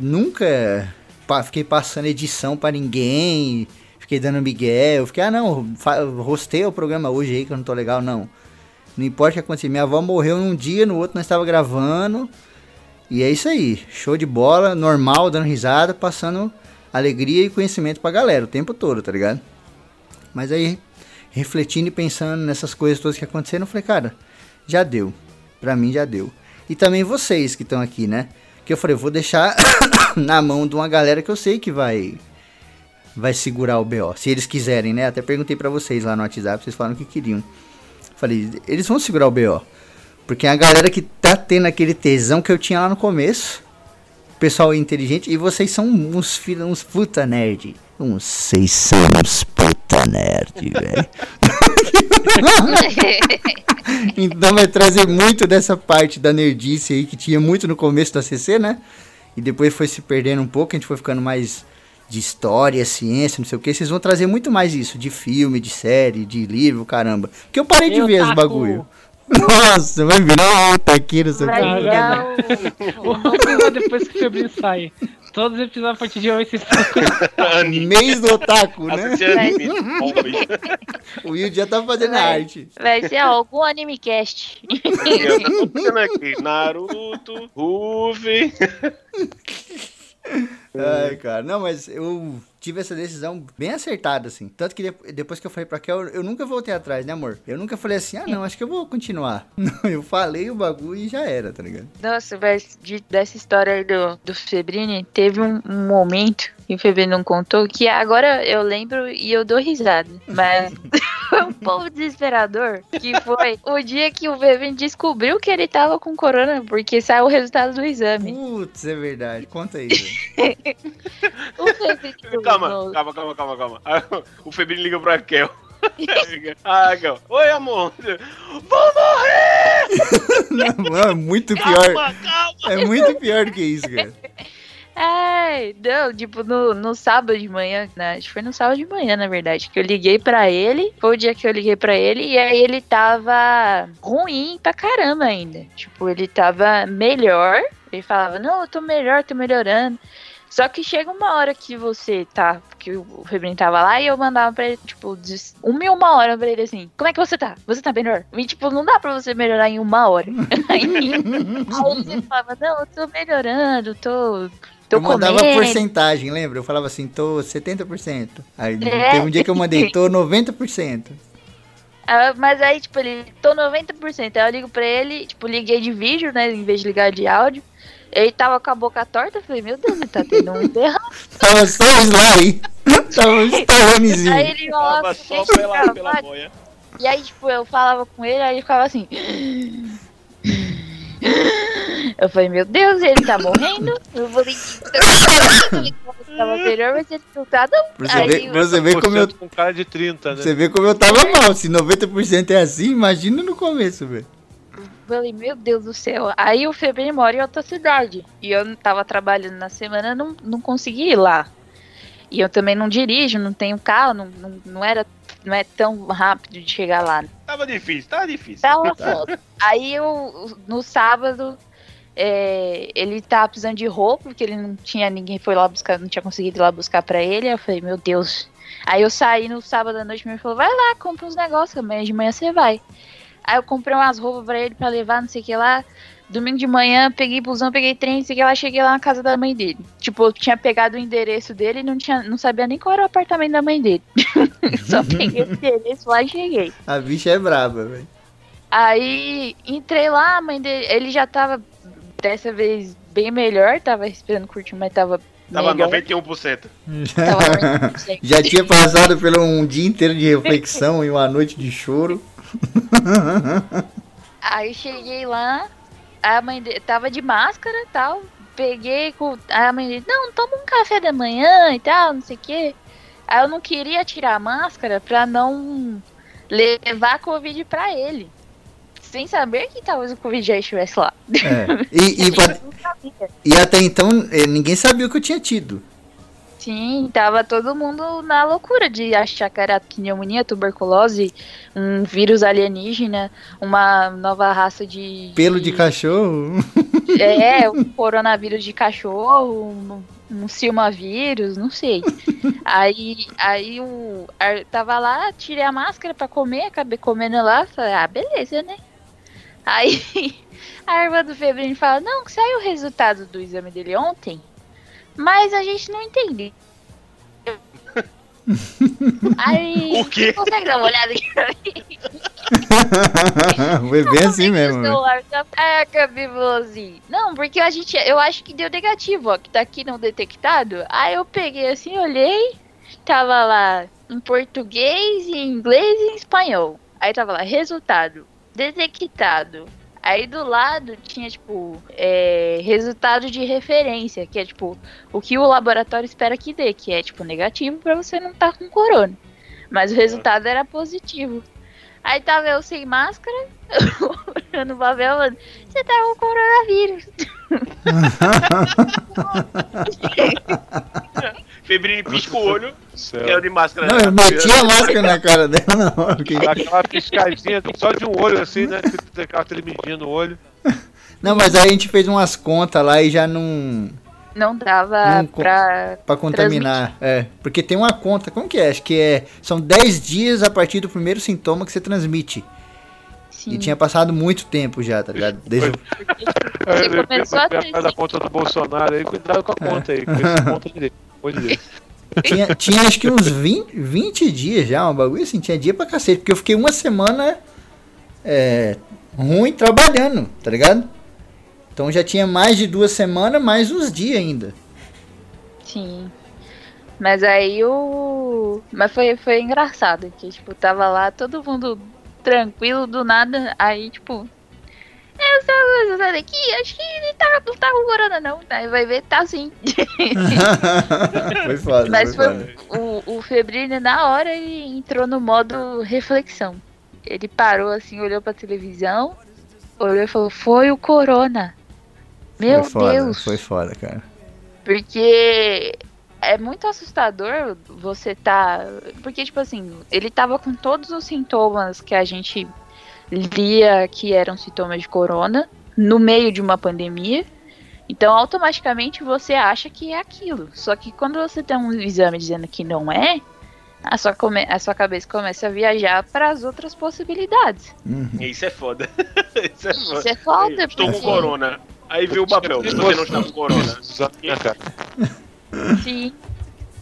Nunca fiquei passando edição pra ninguém, fiquei dando migué. Eu fiquei, ah não, rostei o programa hoje aí que eu não tô legal, não. Não importa o que acontecer. Minha avó morreu num dia, no outro nós estava gravando. E é isso aí. Show de bola, normal, dando risada, passando alegria e conhecimento pra galera o tempo todo, tá ligado? Mas aí, refletindo e pensando nessas coisas todas que aconteceram, eu falei, cara, já deu. Pra mim já deu. E também vocês que estão aqui, né? Que eu falei, eu vou deixar na mão de uma galera que eu sei que vai vai segurar o BO, se eles quiserem, né? Até perguntei pra vocês lá no WhatsApp, vocês falaram que queriam. Falei, eles vão segurar o BO. Porque é a galera que tá tendo aquele tesão que eu tinha lá no começo. Pessoal inteligente. E vocês são uns filhos, uns puta nerd. Uns seis são uns puta nerd, velho. Então vai trazer muito dessa parte da nerdice aí que tinha muito no começo da CC, né? E depois foi se perdendo um pouco, a gente foi ficando mais de história, ciência, não sei o que. Vocês vão trazer muito mais isso, de filme, de série, de livro, caramba. Porque eu parei de Eu ver os taco- bagulho. Nossa, vai virar outra aqui, não sei o Vai que. virar o- Vamos ver depois que o Febrinho sai. Todos os episódios a partir de hoje vocês Anime. Mês do otaku, né? Anime. O Will já tá fazendo Vai. arte. Vai ser algum animecast. Eu tô pensando aqui. Naruto, Ruffy. Ai, cara, não, mas eu tive essa decisão bem acertada, assim. Tanto que de- depois que eu falei pra Kel, eu nunca voltei atrás, né, amor? Eu nunca falei assim, ah, não, acho que eu vou continuar. Não, eu falei o bagulho e já era, tá ligado? Nossa, mas de- dessa história aí do, do Febrini, teve um, um momento que o Febrini não contou, que agora eu lembro e eu dou risada. Mas foi um pouco desesperador, que foi o dia que o Febrini descobriu que ele tava com corona, porque saiu o resultado do exame. Putz, é verdade. Conta aí, velho. O Febrini Calma, no- calma, calma, calma, calma. O Febrinho liga pra Kel. Ah, Kel. Oi, amor. Vou morrer! Não, é muito pior. Calma, calma. É muito pior do que isso, cara. Ai, não, tipo, no, no sábado de manhã, né? Acho que foi no sábado de manhã, na verdade, que eu liguei pra ele. Foi o dia que eu liguei pra ele, e aí ele tava ruim pra caramba ainda. Tipo, ele tava melhor. Ele falava, não, eu tô melhor, tô melhorando. Só que chega uma hora que você tá. Porque o Febrinho tava lá e eu mandava pra ele, tipo, uma em uma hora pra ele assim: Como é que você tá? Você tá melhor? E, tipo, não dá pra você melhorar em uma hora. aí, aí ele falava: Não, eu tô melhorando, tô. Tô eu mandava comendo. porcentagem, lembra? Eu falava assim, tô 70%. Aí É. teve um dia que eu mandei, tô 90%. Ah, mas aí, tipo, ele tô 90%. Aí eu ligo pra ele, tipo, liguei de vídeo, né? Em vez de ligar de áudio. Ele tava com a boca torta, eu falei, meu Deus, ele tá tendo um derrame. Tava só o slime. Tava um Aí stalamezinho. ele Tava falava, só "Gente, pela, pela vai." boia. E aí, tipo, eu falava com ele, aí ele ficava assim. Eu falei, meu Deus, ele tá morrendo. Eu falei, eu tava melhor, mas ele tá. Pra você eu- pra você como eu, com cara de 30, né? você vê como eu tava mal. Se 90% é assim, imagina no começo, velho. Falei, meu Deus do céu. Aí o Febrinho mora em outra cidade. E eu tava trabalhando na semana, não, não consegui ir lá. E eu também não dirijo, não tenho carro, não, não, não era não é tão rápido de chegar lá. Tava difícil, tava difícil. Tava foda. Aí eu, no sábado, é, ele tava precisando de roupa, porque ele não tinha ninguém foi lá buscar, não tinha conseguido ir lá buscar pra ele. Aí eu falei, meu Deus. Aí eu saí no sábado à noite ele falou, vai lá, compra uns negócios, amanhã de manhã você vai. Aí eu comprei umas roupas pra ele pra levar, não sei o que lá. Domingo de manhã, peguei busão, peguei trem, não sei o que lá, cheguei lá na casa da mãe dele. Tipo, eu tinha pegado o endereço dele e não, tinha, não sabia nem qual era o apartamento da mãe dele. Só peguei o endereço lá e cheguei. A bicha é braba, velho. Aí entrei lá, a mãe dele, ele já tava dessa vez bem melhor, tava respirando curtinho, mas tava Tava melhor. 91%. Tava 90%. Já tinha passado por um dia inteiro de reflexão e uma noite de choro. Aí cheguei lá, a mãe dele tava de máscara e tal. Peguei com. Aí a mãe dele, não, toma um café da manhã e tal, não sei o quê. Aí eu não queria tirar a máscara pra não levar a Covid pra ele. Sem saber que talvez o Covid já estivesse lá. É. E, e, e até então eh, ninguém sabia o que eu tinha tido. Sim, tava todo mundo na loucura de achar que era pneumonia, tuberculose, um vírus alienígena, uma nova raça de. Pelo de cachorro. É, um coronavírus de cachorro, um, um silmavírus, não sei. aí, aí o tava lá, tirei a máscara pra comer, acabei comendo lá, falei, ah, beleza, né? Aí a irmã do Febrini fala, não, que saiu o resultado do exame dele ontem, mas a gente não entende. Aí, O quê? você consegue dar uma olhada aqui pra mim? Foi bem assim mesmo. né? celular da Aí a Gabi falou assim, não, porque a gente, eu acho que deu negativo, ó, que tá aqui não detectado. Aí eu peguei assim, olhei, tava lá em português, em inglês e em espanhol. Aí tava lá, resultado, detectado. Aí do lado tinha, tipo, é, resultado de referência, que é, tipo, o que o laboratório espera que dê, que é, tipo, negativo pra você não estar com corona. Mas o resultado era positivo. Aí tava eu sem máscara, olhando o papel, falando, você tá com coronavírus. Febrini pisca o olho, Céu. que é o de máscara. Não, eu meti a máscara na cara dela na hora. porque- aquela piscadinha só de um olho assim, né? Aquela tremidinha no olho. Não, mas aí a gente fez umas contas lá e já não. Não dava Não pra. Pra contaminar. É. Porque tem uma conta. Como que é? Acho que é. São 10 dias a partir do primeiro sintoma que você transmite. Sim. E tinha passado muito tempo já, tá ligado? Desde o- Você começou a ter da conta do Bolsonaro aí, cuidado com a conta aí, com essa conta direito. Amor de Deus. tinha, tinha acho que uns 20, 20 dias já, um bagulho assim. Tinha dia pra cacete. Porque eu fiquei uma semana é, ruim trabalhando, tá ligado? Então já tinha mais de duas semanas, mais uns dias ainda. Sim. Mas aí o. Mas foi, foi engraçado, que, tipo, tava lá todo mundo tranquilo do nada, aí, tipo. Coisa daqui, acho que ele tá, não tá com corona, não. Aí vai ver, tá sim. foi foda, Mas foi foi foda. o, o na hora, ele entrou no modo reflexão. Ele parou assim, olhou pra televisão, olhou e falou: Foi o Corona. Meu foi foda, Deus. Foi foda, cara. Porque é muito assustador você tá. Porque, tipo assim, ele tava com todos os sintomas que a gente lia que eram sintomas de corona no meio de uma pandemia. Então, automaticamente você acha que é aquilo. Só que quando você tem um exame dizendo que não é, a sua, come- a sua cabeça começa a viajar para as outras possibilidades. Uhum. Isso é foda. Isso é foda. Isso é foda, Aí, Estou com porque- corona. Aí vê o papel. Você não está com corona. Sim.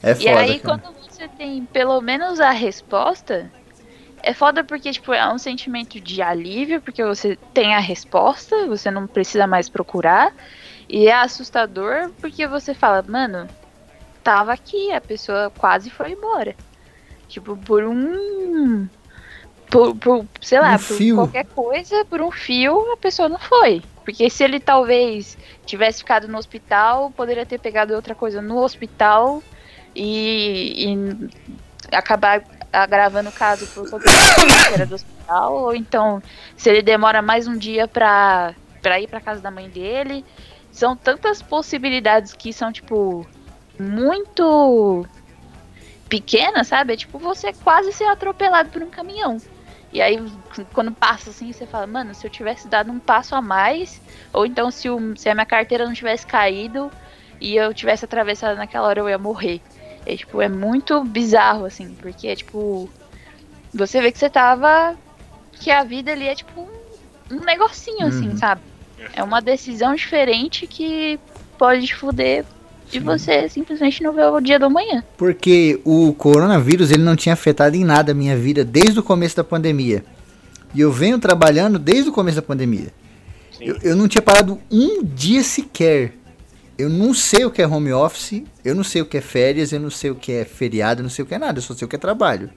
É E foda, aí, cara. quando você tem pelo menos a resposta, é foda porque, tipo, é um sentimento de alívio, porque você tem a resposta, você não precisa mais procurar. E é assustador porque você fala, mano, tava aqui, a pessoa quase foi embora. Tipo, por um. Por, por sei lá, Um por fio. qualquer coisa, por um fio, a pessoa não foi. Porque se ele talvez tivesse ficado no hospital, poderia ter pegado outra coisa no hospital e, e acabar agravando o caso por conta do hospital. Ou então, se ele demora mais um dia pra, pra ir pra casa da mãe dele. São tantas possibilidades que são, tipo, muito pequenas, sabe? É tipo você quase ser atropelado por um caminhão. E aí, quando passa assim, você fala, mano, se eu tivesse dado um passo a mais, ou então se, o, se a minha carteira não tivesse caído e eu tivesse atravessado naquela hora, eu ia morrer. É tipo, é muito bizarro, assim, porque é tipo. Você vê que você tava. Que a vida ali é tipo um, um negocinho, assim, Uhum. sabe? É uma decisão diferente que pode te fuder e você simplesmente não vê o dia do amanhã. Porque o coronavírus ele não tinha afetado em nada a minha vida desde o começo da pandemia. E eu venho trabalhando desde o começo da pandemia. Eu, eu não tinha parado um dia sequer. Eu não sei o que é home office, eu não sei o que é férias, eu não sei o que é feriado, eu não sei o que é nada, eu só sei o que é trabalho.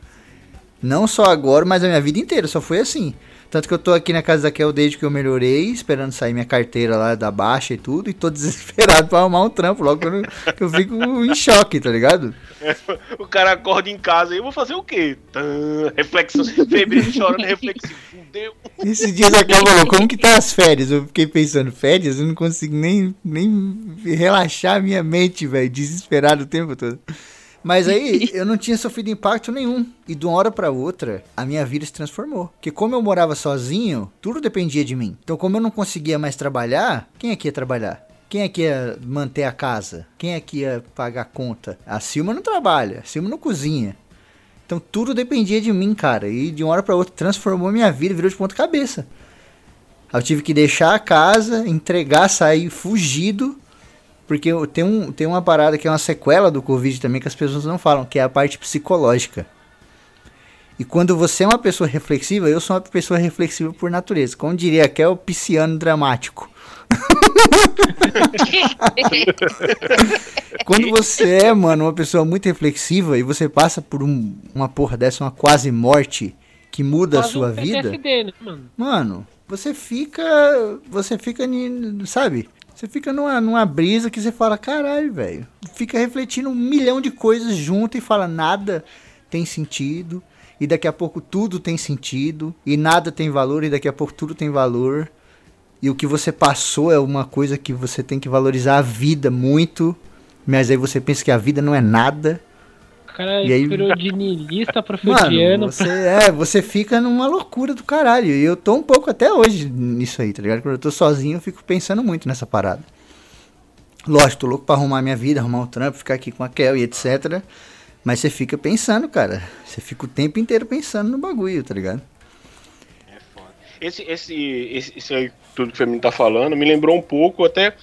Não só agora, mas a minha vida inteira, só foi assim. Tanto que eu tô aqui na casa da Kel desde que eu melhorei, esperando sair minha carteira lá da baixa e tudo, e tô desesperado pra arrumar um trampo logo que eu, não- que eu fico em choque, tá ligado? O cara acorda em casa e eu vou fazer o quê? Tã, reflexão. Febril chorando reflexivo. fudeu. Esse dia você falou, como que tá as férias? Eu fiquei pensando, férias? Eu não consigo nem, nem relaxar a minha mente, velho, desesperado o tempo todo. Mas aí eu não tinha sofrido impacto nenhum. E de uma hora pra outra, a minha vida se transformou. Porque como eu morava sozinho, tudo dependia de mim. Então, como eu não conseguia mais trabalhar, quem é que ia trabalhar? Quem é que ia manter a casa? Quem é que ia pagar a conta? A Silma não trabalha, a Silma não cozinha. Então tudo dependia de mim, cara. E de uma hora pra outra transformou minha vida, virou de ponta cabeça. Eu tive que deixar a casa, entregar, sair fugido. Porque tem, um, tem uma parada que é uma sequela do Covid também que as pessoas não falam, que é a parte psicológica. E quando você é uma pessoa reflexiva, eu sou uma pessoa reflexiva por natureza. Como diria que é o pisciano dramático. Quando você é, mano, uma pessoa muito reflexiva e você passa por um- uma porra dessa, uma quase morte que muda a sua um vida, né, mano? mano, você fica. Você fica. Sabe? Você fica numa, numa brisa que você fala, caralho, velho. Fica refletindo um milhão de coisas junto e fala, nada tem sentido. E daqui a pouco tudo tem sentido. E nada tem valor. E daqui a pouco tudo tem valor. E o que você passou é uma coisa que você tem que valorizar a vida muito. Mas aí você pensa que a vida não é nada. O cara E aí- virou de niilista pra Mano, você, é, você fica numa loucura do caralho. E eu tô um pouco até hoje nisso aí, tá ligado? Quando eu tô sozinho, eu fico pensando muito nessa parada. Lógico, tô louco pra arrumar minha vida, arrumar um trampo, ficar aqui com a Kel e etc. Mas você fica pensando, cara. Você fica o tempo inteiro pensando no bagulho, tá ligado? Esse, esse, esse, esse aí, tudo que o Feminino tá falando, me lembrou um pouco até.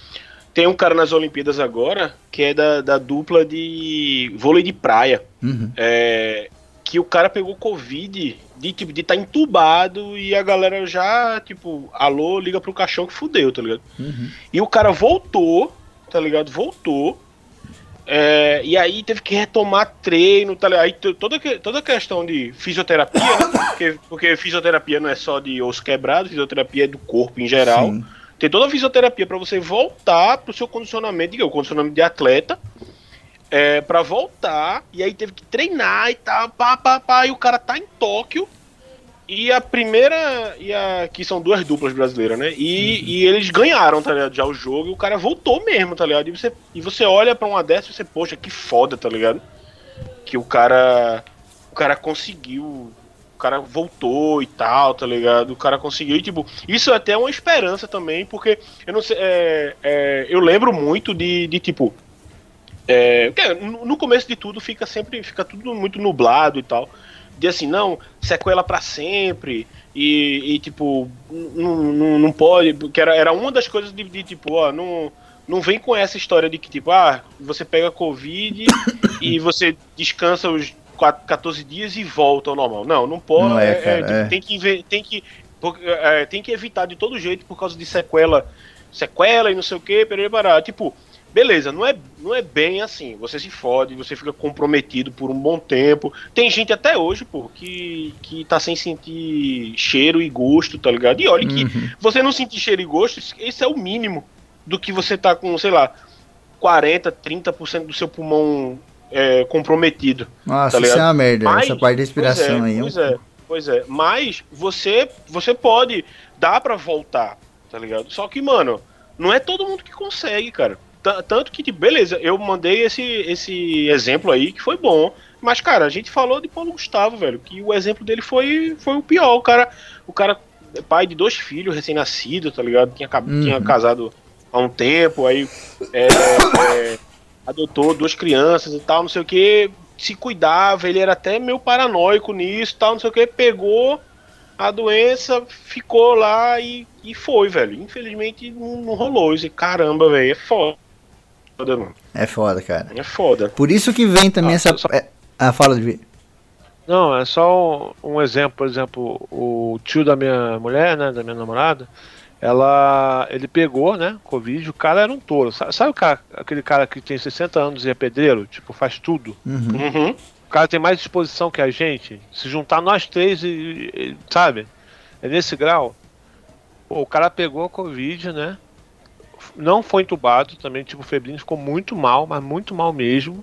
Tem um cara nas Olimpíadas agora que é da, da dupla de vôlei de praia. Uhum. É, que o cara pegou Covid de tipo de estar entubado e a galera já, tipo, alô, liga pro caixão que fudeu, tá ligado? Uhum. E o cara voltou, tá ligado? Voltou. É, e aí teve que retomar treino, tá ligado? Aí toda, toda a questão de fisioterapia, né? porque, porque fisioterapia não é só de osso quebrado, fisioterapia é do corpo em geral. Sim. Tem toda a fisioterapia pra você voltar pro seu condicionamento, diga, o condicionamento de atleta, é, para voltar, e aí teve que treinar e tal, pá, pá, pá, e o cara tá em Tóquio, e a primeira, e a, que são duas duplas brasileiras, né, e, e eles ganharam, tá ligado, já o jogo, e o cara voltou mesmo, tá ligado, e você, e você olha pra uma dessas e você, poxa, que foda, tá ligado, que o cara, o cara conseguiu, o cara voltou e tal, tá ligado? O cara conseguiu, e, tipo, isso é até uma esperança também, porque eu não sei, é, é, eu lembro muito de, de tipo, é, no começo de tudo fica sempre, fica tudo muito nublado e tal, de assim, não, sequela pra sempre, e, e, tipo, não, pode, porque era, era uma das coisas de, de, tipo, ó, não, não vem com essa história de que, tipo, ah, você pega Covid e você descansa os 14 dias e volta ao normal. Não, não pode. Não é, é, cara, tipo, é. Tem que tem que é, tem que evitar de todo jeito por causa de sequela, sequela e não sei o que, parar. Tipo, beleza, não é, não é bem assim. Você se fode, você fica comprometido por um bom tempo. Tem gente até hoje, pô, que, que tá sem sentir cheiro e gosto, tá ligado? E olha que Uhum. você não sentir cheiro e gosto, esse é o mínimo do que você tá com, sei lá, 40, 30% do seu pulmão é, comprometido. Nossa, Tá isso é uma merda. Mas- Essa parte da respiração pois é, aí. é Pois é, pois é. Mas você, você pode, dá pra voltar, tá ligado? Só que, mano, não é todo mundo que consegue, cara. T- Tanto que, tipo, beleza, eu mandei esse, esse exemplo aí que foi bom. Mas, cara, a gente falou de Paulo Gustavo, velho, que o exemplo dele foi, foi o pior. O cara, o cara é pai de dois filhos recém-nascidos, tá ligado? Tinha, Uhum. tinha casado há um tempo, aí é, é, adotou duas crianças e tal, não sei o que, se cuidava, ele era até meio paranoico nisso tal, não sei o que, pegou a doença, ficou lá e, e foi, velho. Infelizmente não, não rolou isso. E Caramba, velho, é foda, mano. É foda, cara. É foda. Por isso que vem também Ah, essa. só- é- Ah, fala de. Não, é só um, um exemplo, por exemplo, o tio da minha mulher, né, da minha namorada, ela, ele pegou, né, Covid, o cara era um touro. Sabe, sabe o cara, aquele cara que tem 60 anos e é pedreiro, tipo, faz tudo? Uhum. Uhum. O cara tem mais disposição que a gente. Se juntar nós três e, e- sabe? É nesse grau. Pô, o cara pegou a Covid, né? Não foi entubado também, tipo, o Febrinho ficou muito mal, mas muito mal mesmo.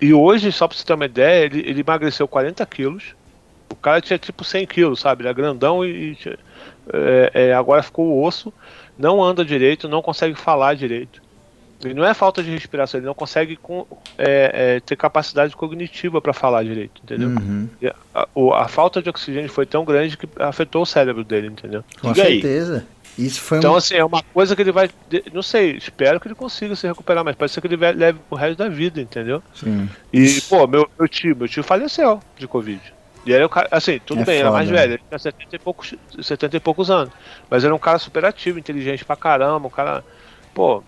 E hoje, só pra você ter uma ideia, ele, ele emagreceu 40 quilos. O cara tinha tipo 100 quilos, sabe? Ele é grandão e, e é, é, agora ficou o osso, não anda direito, não consegue falar direito. E não é falta de respiração, ele não consegue com, é, é, ter capacidade cognitiva para falar direito, entendeu? Uhum. A, a, a, falta de oxigênio foi tão grande que afetou o cérebro dele, entendeu? Com Diga certeza. Aí. Isso foi então, um... assim, é uma coisa que ele vai. Não sei, espero que ele consiga se recuperar, mas pode ser que ele leve o resto da vida, entendeu? Sim. E, pô, meu, meu tio, meu tio faleceu de Covid. E era o cara, assim, tudo é bem, foda. era mais velho, ele tinha 70 e, poucos, 70 e poucos anos. Mas era um cara super ativo, inteligente pra caramba, um cara. Pô,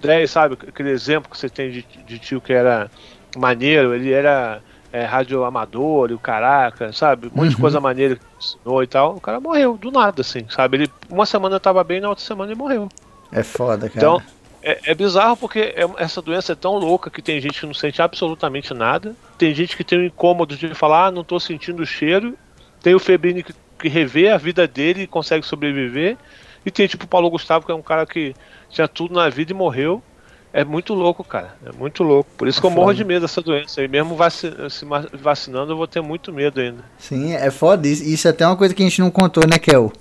10, sabe? Aquele exemplo que você tem de, de tio que era maneiro, ele era é, radioamador e o caraca, sabe? Um monte de uhum. coisa maneira que ensinou e tal. O cara morreu, do nada, assim, sabe? Ele, uma semana tava bem, na outra semana ele morreu. É foda, cara. Então, é, é bizarro porque é, essa doença é tão louca que tem gente que não sente absolutamente nada. Tem gente que tem um incômodo de falar, ah, não tô sentindo o cheiro. Tem o Febrini que, que revê a vida dele e consegue sobreviver. E tem tipo o Paulo Gustavo, que é um cara que tinha tudo na vida e morreu. É muito louco, cara. É muito louco. Por isso que eu morro de medo dessa doença. E mesmo vaci se vacinando, eu vou ter muito medo ainda. Sim, é foda. Isso, isso é até uma coisa que a gente não contou, né, Kel?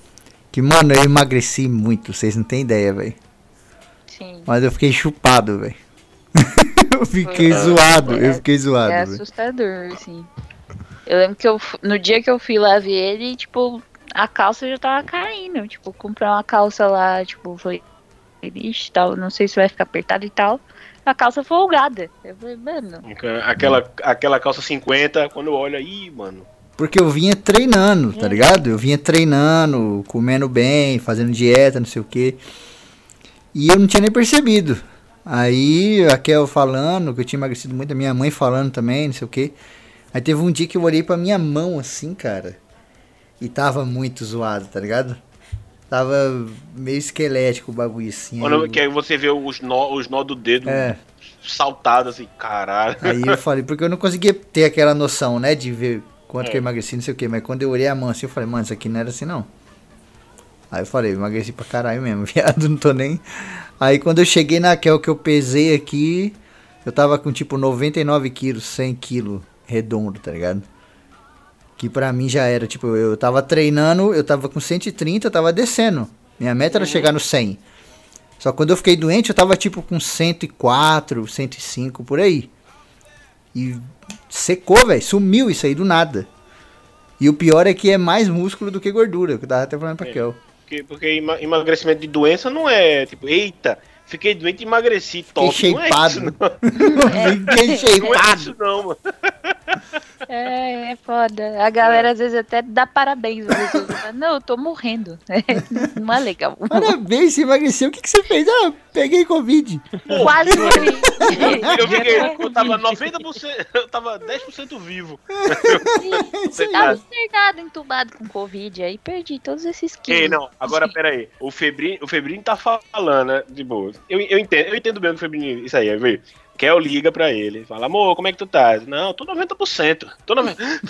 Que, mano, eu emagreci muito. Vocês não têm ideia, velho. Sim. Mas eu fiquei chupado, velho. eu fiquei Foi, zoado. É, eu fiquei zoado. É véio. assustador, assim. Eu lembro que eu, no dia que eu fui lá ver ele, tipo, a calça já tava caindo. Tipo, comprar uma calça lá, tipo, foi lixo tal, não sei se vai ficar apertado e tal. A calça folgada. Eu falei, mano. Aquela, aquela calça 50, quando eu olho aí, mano. Porque eu vinha treinando, tá é. ligado? Eu vinha treinando, comendo bem, fazendo dieta, não sei o que. E eu não tinha nem percebido. Aí a Kel falando que eu tinha emagrecido muito, a minha mãe falando também, não sei o que. Aí teve um dia que eu olhei pra minha mão assim, cara. E tava muito zoado, tá ligado? Tava meio esquelético o bagulho assim. Quando aí, que aí você vê os nó, os nó do dedo é. saltado assim, caralho. Aí eu falei, porque eu não conseguia ter aquela noção, né, de ver quanto é. que eu emagreci, não sei o que. Mas quando eu olhei a mão assim, eu falei, mano, isso aqui não era assim não. Aí eu falei, emagreci pra caralho mesmo, viado, não tô nem. Aí quando eu cheguei naquela que eu pesei aqui, eu tava com tipo 99 quilos, 100 quilos redondo, tá ligado? Que pra mim já era, tipo, eu tava treinando, eu tava com 130, eu tava descendo. Minha meta era uhum. chegar no 100. Só que quando eu fiquei doente, eu tava tipo com 104, 105 por aí. E secou, velho, sumiu isso aí do nada. E o pior é que é mais músculo do que gordura, que eu tava até falando pra é, Kel. Porque, porque emagrecimento de doença não é tipo, eita, Fiquei doente e emagreci, top. Fiquei shapeado. Fiquei shapeado. Não é isso não, mano. É, é foda. A galera às vezes até dá parabéns. Não, eu tô morrendo. Não é legal. Parabéns, você emagreceu. O que, que você fez? Ah, peguei Covid. Quase morri. Eu, fiquei, eu tava 90%, eu tava 10% vivo. Você tava internado, entubado com Covid. Aí perdi todos esses quilos. Ei, não, agora peraí. O Febrinho, o Febrinho tá falando, né? De boa. Eu, eu, entendo, eu entendo bem o Febrinho. Isso aí, é ver. Kel liga pra ele, fala, amor, como é que tu tá? Não, tô 90%. Tô 90%.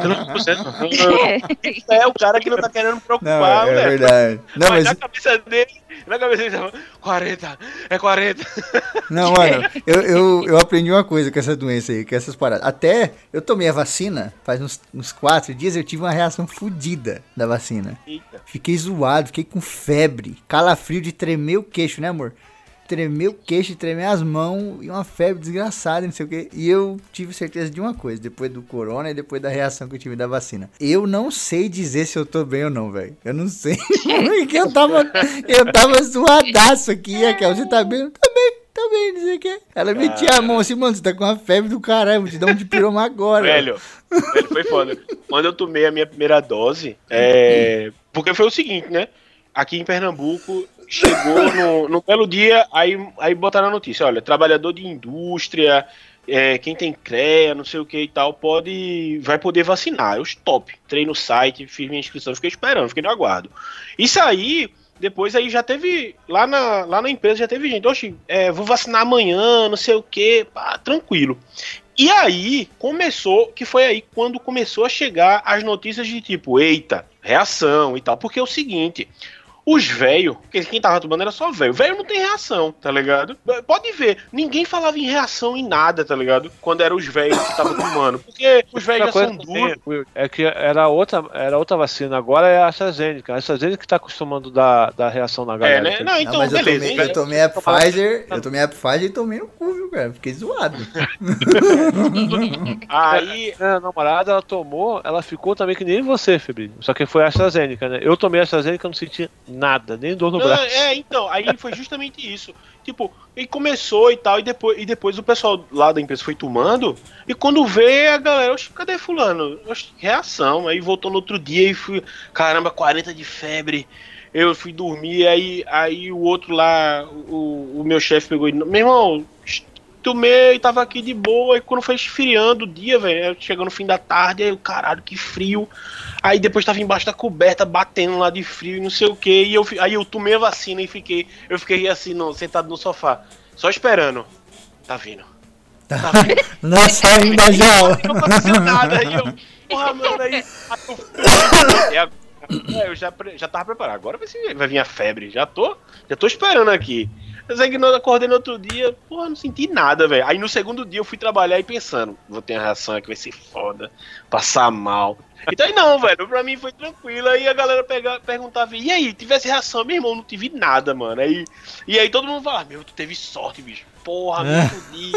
Tô 90%. é o cara que não tá querendo me preocupar, não, é, é verdade. Não, mas, mas na cabeça dele, na cabeça dele, 40, é 40. Não, mano, eu, eu, eu aprendi uma coisa com essa doença aí, com essas paradas. Até eu tomei a vacina, faz uns, uns quatro dias, eu tive uma reação fodida da vacina. Eita. Fiquei zoado, fiquei com febre, calafrio de tremer o queixo, né, amor? Tremer o queixo, tremer as mãos e uma febre desgraçada, não sei o que. E eu tive certeza de uma coisa, depois do corona e depois da reação que eu tive da vacina. Eu não sei dizer se eu tô bem ou não, velho. Eu não sei. Porque eu tava, eu tava zoadaço aqui, Raquel. Você tá bem? Tá bem, tá bem, não sei o que. Ela metia a mão assim, mano, você tá com uma febre do caralho, vou te dar um diploma agora. Velho, velho, foi foda. Quando eu tomei a minha primeira dose, é... porque foi o seguinte, né? Aqui em Pernambuco, chegou no, no belo dia, aí, aí botaram a notícia: olha, trabalhador de indústria, é, quem tem CREA, não sei o que e tal, pode vai poder vacinar. Eu stop. Entrei no site, fiz minha inscrição, fiquei esperando, fiquei no aguardo. Isso aí, depois aí já teve. Lá na, lá na empresa já teve gente, oxe, é, vou vacinar amanhã, não sei o que, tranquilo. E aí começou, que foi aí quando começou a chegar as notícias de tipo, eita, reação e tal. Porque é o seguinte, Os velhos, porque quem tava tomando era só velho. Velho não tem reação, tá ligado? Pode ver, ninguém falava em reação em nada, tá ligado? Quando eram os velhos que estavam tomando. Porque os velhos já são duros. É que era outra, era outra vacina, agora é a AstraZeneca. A AstraZeneca que tá acostumando dar, dar reação na galera. É, né? Não, então, Ah, mas beleza. eu tomei, eu tomei a Pfizer, eu tomei a Pfizer e tomei no cu, viu, cara? Fiquei zoado. Aí, Minha namorada, ela tomou, ela ficou também que nem você, Febrinho. Só que foi a AstraZeneca, né? Eu tomei a AstraZeneca e não senti nada, nem dor no Não, braço. é, então, aí foi justamente isso. Tipo, ele começou e tal, e depois, e depois o pessoal lá da empresa foi tomando, e quando vê a galera, oxe, cadê fulano? Oxe, reação, aí voltou no outro dia e fui, caramba, 40 de febre. Eu fui dormir, aí, aí o outro lá, o, o meu chefe pegou e, meu irmão, tomei, tava aqui de boa, e quando foi esfriando o dia, velho, chegando no fim da tarde, aí o caralho, que frio. Aí depois tava embaixo da coberta, batendo lá de frio e não sei o que. E eu, aí eu tomei a vacina e fiquei. Eu fiquei assim, no- sentado no sofá. Só esperando. Tá vindo. Tá vindo. Nossa, ainda já. Não aconteceu nada. Aí eu. Porra, mano, aí. aí eu, fui- é, é, eu já, já tava preparado. Agora vai, ser- vai vir a febre. Já tô, já tô esperando aqui. Que não acordei no outro dia, porra, não senti nada, velho. Aí no segundo dia eu fui trabalhar e pensando, vou ter uma reação aqui, vai ser foda, passar mal. Então aí não, velho, pra mim foi tranquilo. Aí a galera pega, perguntava, e aí, tivesse reação? Meu irmão, não tive nada, mano. Aí, e aí todo mundo fala, meu, tu teve sorte, bicho. Porra, me fudi.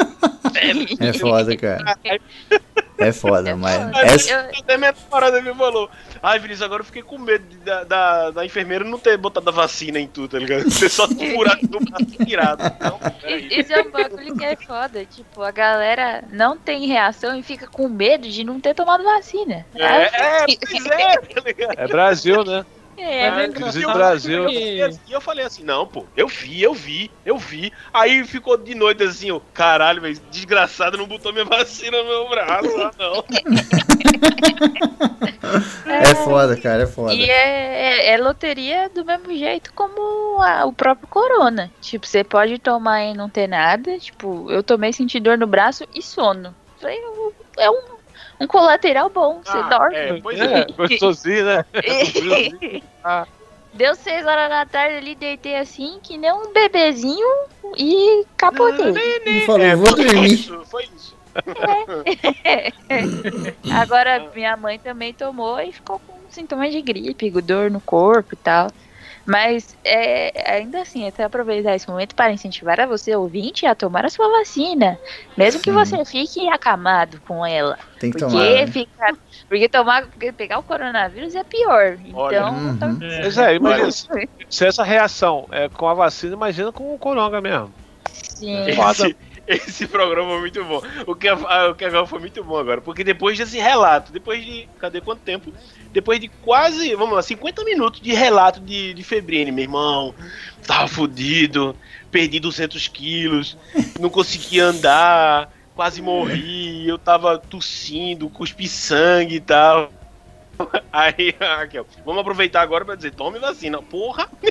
Velho. É foda, cara. É foda, É mas. foda. Essa, Eu- até minha parada me falou. Ai, Vinícius, agora eu fiquei com medo de- da, da, da enfermeira não ter botado a vacina em tu, tá ligado? Você só furar no braço tirado. Não, peraí. E- Esse é um bagulho que é foda. Tipo, a galera não tem reação e fica com medo de não ter tomado vacina. É, é, pois é, tá ligado? É Brasil, né? É, É, verdade. Inclusive e eu- Brasil. E eu, e eu falei assim, não, pô, eu vi, eu vi, eu vi. Aí ficou de noite assim, ó, caralho, velho, desgraçado, não botou minha vacina no meu braço, ah, não. é foda, cara, é foda. E é, é- é loteria do mesmo jeito como a- o próprio corona. Tipo, você pode tomar e não ter nada. Tipo, eu tomei sentir dor no braço e sono. Falei, É um, um colateral bom. Você Ah, dorme. É, pois é. É, gostosinho, né? Ah. Deu seis horas da tarde ali, deitei assim, que nem um bebezinho e capotei. E falou, É, vou foi dormir. isso, foi isso. Agora, minha mãe também tomou e ficou com sintomas de gripe, dor no corpo e tal. Mas é, ainda assim, até aproveitar esse momento para incentivar a você, ouvinte, a tomar a sua vacina. Mesmo que Sim. você fique acamado com ela. Tem que Porque, tomar. né? ficar, porque tomar, porque pegar o coronavírus é pior. Olha. Então, Uhum. então- Pois é, imagina, se, se essa reação é com a vacina, imagina com o coronga mesmo. sim. Esse, esse programa foi muito bom. O que, a- o que agora foi muito bom agora. Porque depois desse relato, depois de. Cadê quanto tempo? Depois de quase, vamos lá, 50 minutos de relato de, de Febrine, meu irmão. Tava fudido, perdi 200 quilos, não conseguia andar, quase morri, eu tava tossindo, cuspi sangue e tal. Aí, aqui, ó, vamos aproveitar agora pra dizer, tome vacina. Porra,